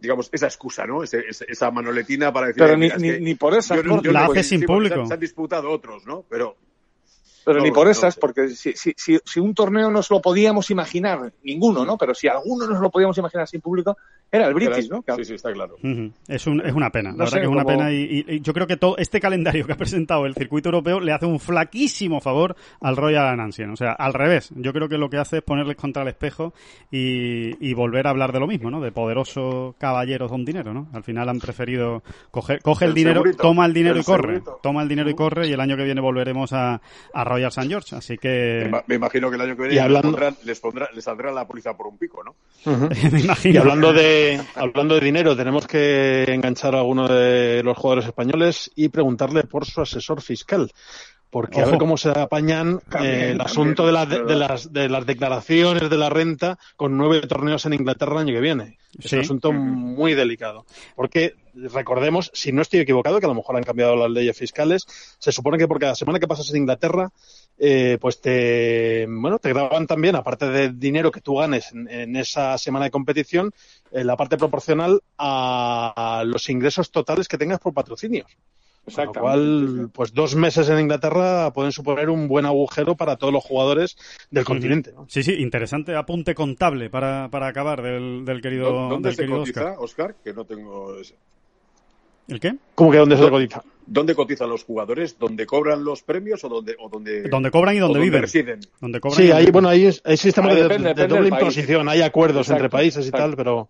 D: digamos, esa excusa, ¿no? Ese- ese- esa manoletina para decir.
B: Pero
D: "Eh,
B: ni, ni,
D: que
B: ni por esas,
D: yo
A: La hace sin
D: sí, se
A: público.
D: Se han disputado otros, ¿no? Pero
B: pero
D: no
B: ni por
D: no
B: esas, porque si, si, si, si un torneo nos lo podíamos imaginar, ninguno, ¿no? Pero si alguno nos lo podíamos imaginar sin público, era el British, ¿no?
D: Sí, sí, está claro.
A: Es, un, es una pena, la
B: No
A: verdad
B: sé,
A: que es una pena y, y- y yo creo que todo este calendario que ha presentado el circuito europeo le hace un flaquísimo favor al Royal Ancien, o sea, al revés, yo creo que lo que hace es ponerles contra el espejo y, y volver a hablar de lo mismo, ¿no? De poderosos caballeros con dinero, ¿no? Al final han preferido coger, coge el,
D: El
A: dinero,
D: segurito,
A: toma el dinero
D: el
A: y corre,
D: segurito.
A: toma el dinero y corre y el año que viene volveremos a, a Royal St. George, así que
D: me imagino que el año que viene
C: Y hablando-
D: les, pondrán- les, pondrá- les saldrá la póliza por un pico, ¿no?
A: Me
C: Y
A: imagino.
C: hablando de, hablando de dinero, tenemos que enganchar a alguno de los jugadores españoles y preguntarle por su asesor fiscal. Porque a
A: Ojo.
C: ver cómo se apañan eh, el
B: también,
C: asunto de, la- de, las, de las declaraciones de la renta con nueve torneos en Inglaterra el año que viene. Es
A: Sí.
C: un asunto muy delicado. Porque, recordemos, si no estoy equivocado, que a lo mejor han cambiado las leyes fiscales, se supone que por cada semana que pasas en Inglaterra, eh, pues te, bueno, te graban también, aparte del dinero que tú ganes en, en esa semana de competición, eh, la parte proporcional a, a los ingresos totales que tengas por patrocinios. Con lo cual, pues dos meses en Inglaterra pueden suponer un buen agujero para todos los jugadores del continente. ¿no?
A: Sí, sí, interesante apunte contable para, para acabar del, del querido,
D: ¿Dó- ¿Dónde
A: del
D: se
A: querido
D: cotiza,
A: Oscar.
D: Oscar? Que no tengo... ese-
A: ¿El qué?
C: ¿Cómo que dónde se cotiza?
D: ¿Dónde cotizan los jugadores? ¿Dónde cobran los premios o dónde, o dónde,
A: Donde cobran y
D: o
A: donde
D: dónde
A: viven.
D: residen?
A: Donde cobran
C: Sí,
A: y donde
C: hay,
A: viven.
C: bueno, hay, sistemas
B: Ahí
C: de,
B: depende,
C: de
B: depende
C: doble
B: país.
C: imposición, hay acuerdos
B: Exacto,
C: entre países y tal, pero.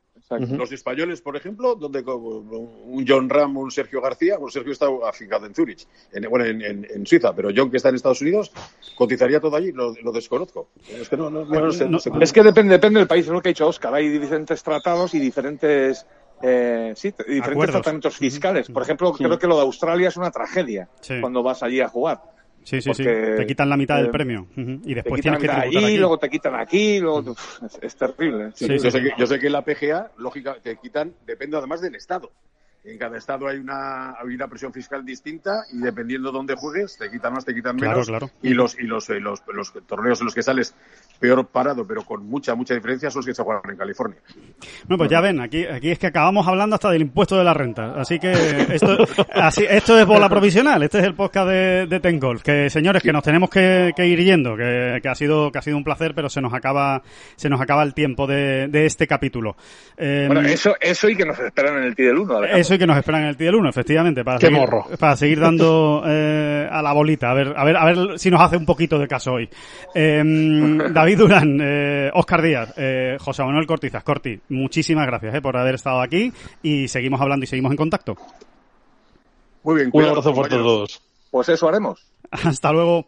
D: Los españoles, por ejemplo, donde un John Ram, un Sergio García, pues Sergio está afincado en Zurich, en, bueno, en, en- en Suiza, pero John que está en Estados Unidos, cotizaría todo allí, lo, lo desconozco. Es que no, no, no, no sé, no sé cómo.
B: Es que depende, depende del país, es lo que ha dicho Oscar. Hay diferentes tratados y diferentes, eh, sí, diferentes
A: Acuerdos.
B: tratamientos fiscales. Por ejemplo,
C: Sí.
B: creo que lo de Australia es una tragedia
A: Sí.
B: cuando vas allí a jugar.
A: Sí, sí, sí. Te quitan la mitad del premio. Ujú. Y
B: Te
A: después
B: quitan
A: tienes que
B: allí,
A: aquí.
B: luego te quitan aquí, luego es, es terrible.
A: Sí,
D: yo,
A: sí,
D: sé que, yo sé que en la PGA, lógica, te quitan, depende además del Estado. En cada estado hay una, hay una presión fiscal distinta y dependiendo de dónde juegues, te quitan más, te quitan menos.
A: Claro, claro.
D: Y los, y los, eh, los, los torneos en los que sales peor parado, pero con mucha, mucha diferencia, son los que se juegan en California.
A: Bueno, pues ya ven, aquí, aquí es que acabamos hablando hasta del impuesto de la renta. Así que esto, así, esto es bola provisional. Este es el podcast de, de Ten Golf. Que señores, que nos tenemos que, que ir yendo, que, que, ha sido, que ha sido un placer, pero se nos acaba, se nos acaba el tiempo de, de este capítulo.
B: Eh, bueno, eso, eso y que nos esperan en el TIDEL 1.
A: Y que nos esperan en el TIDEL 1, efectivamente. Para
C: Qué
A: seguir,
C: morro.
A: Para seguir dando eh, a la bolita. A ver, a ver, a ver si nos hace un poquito de caso hoy. Eh, David Durán, eh, Oscar Díaz, eh, José Manuel Cortizas. Corti, muchísimas gracias eh, por haber estado aquí y seguimos hablando y seguimos en contacto.
D: Muy bien,
C: Un abrazo fuerte a todos.
B: Pues eso haremos.
A: Hasta luego.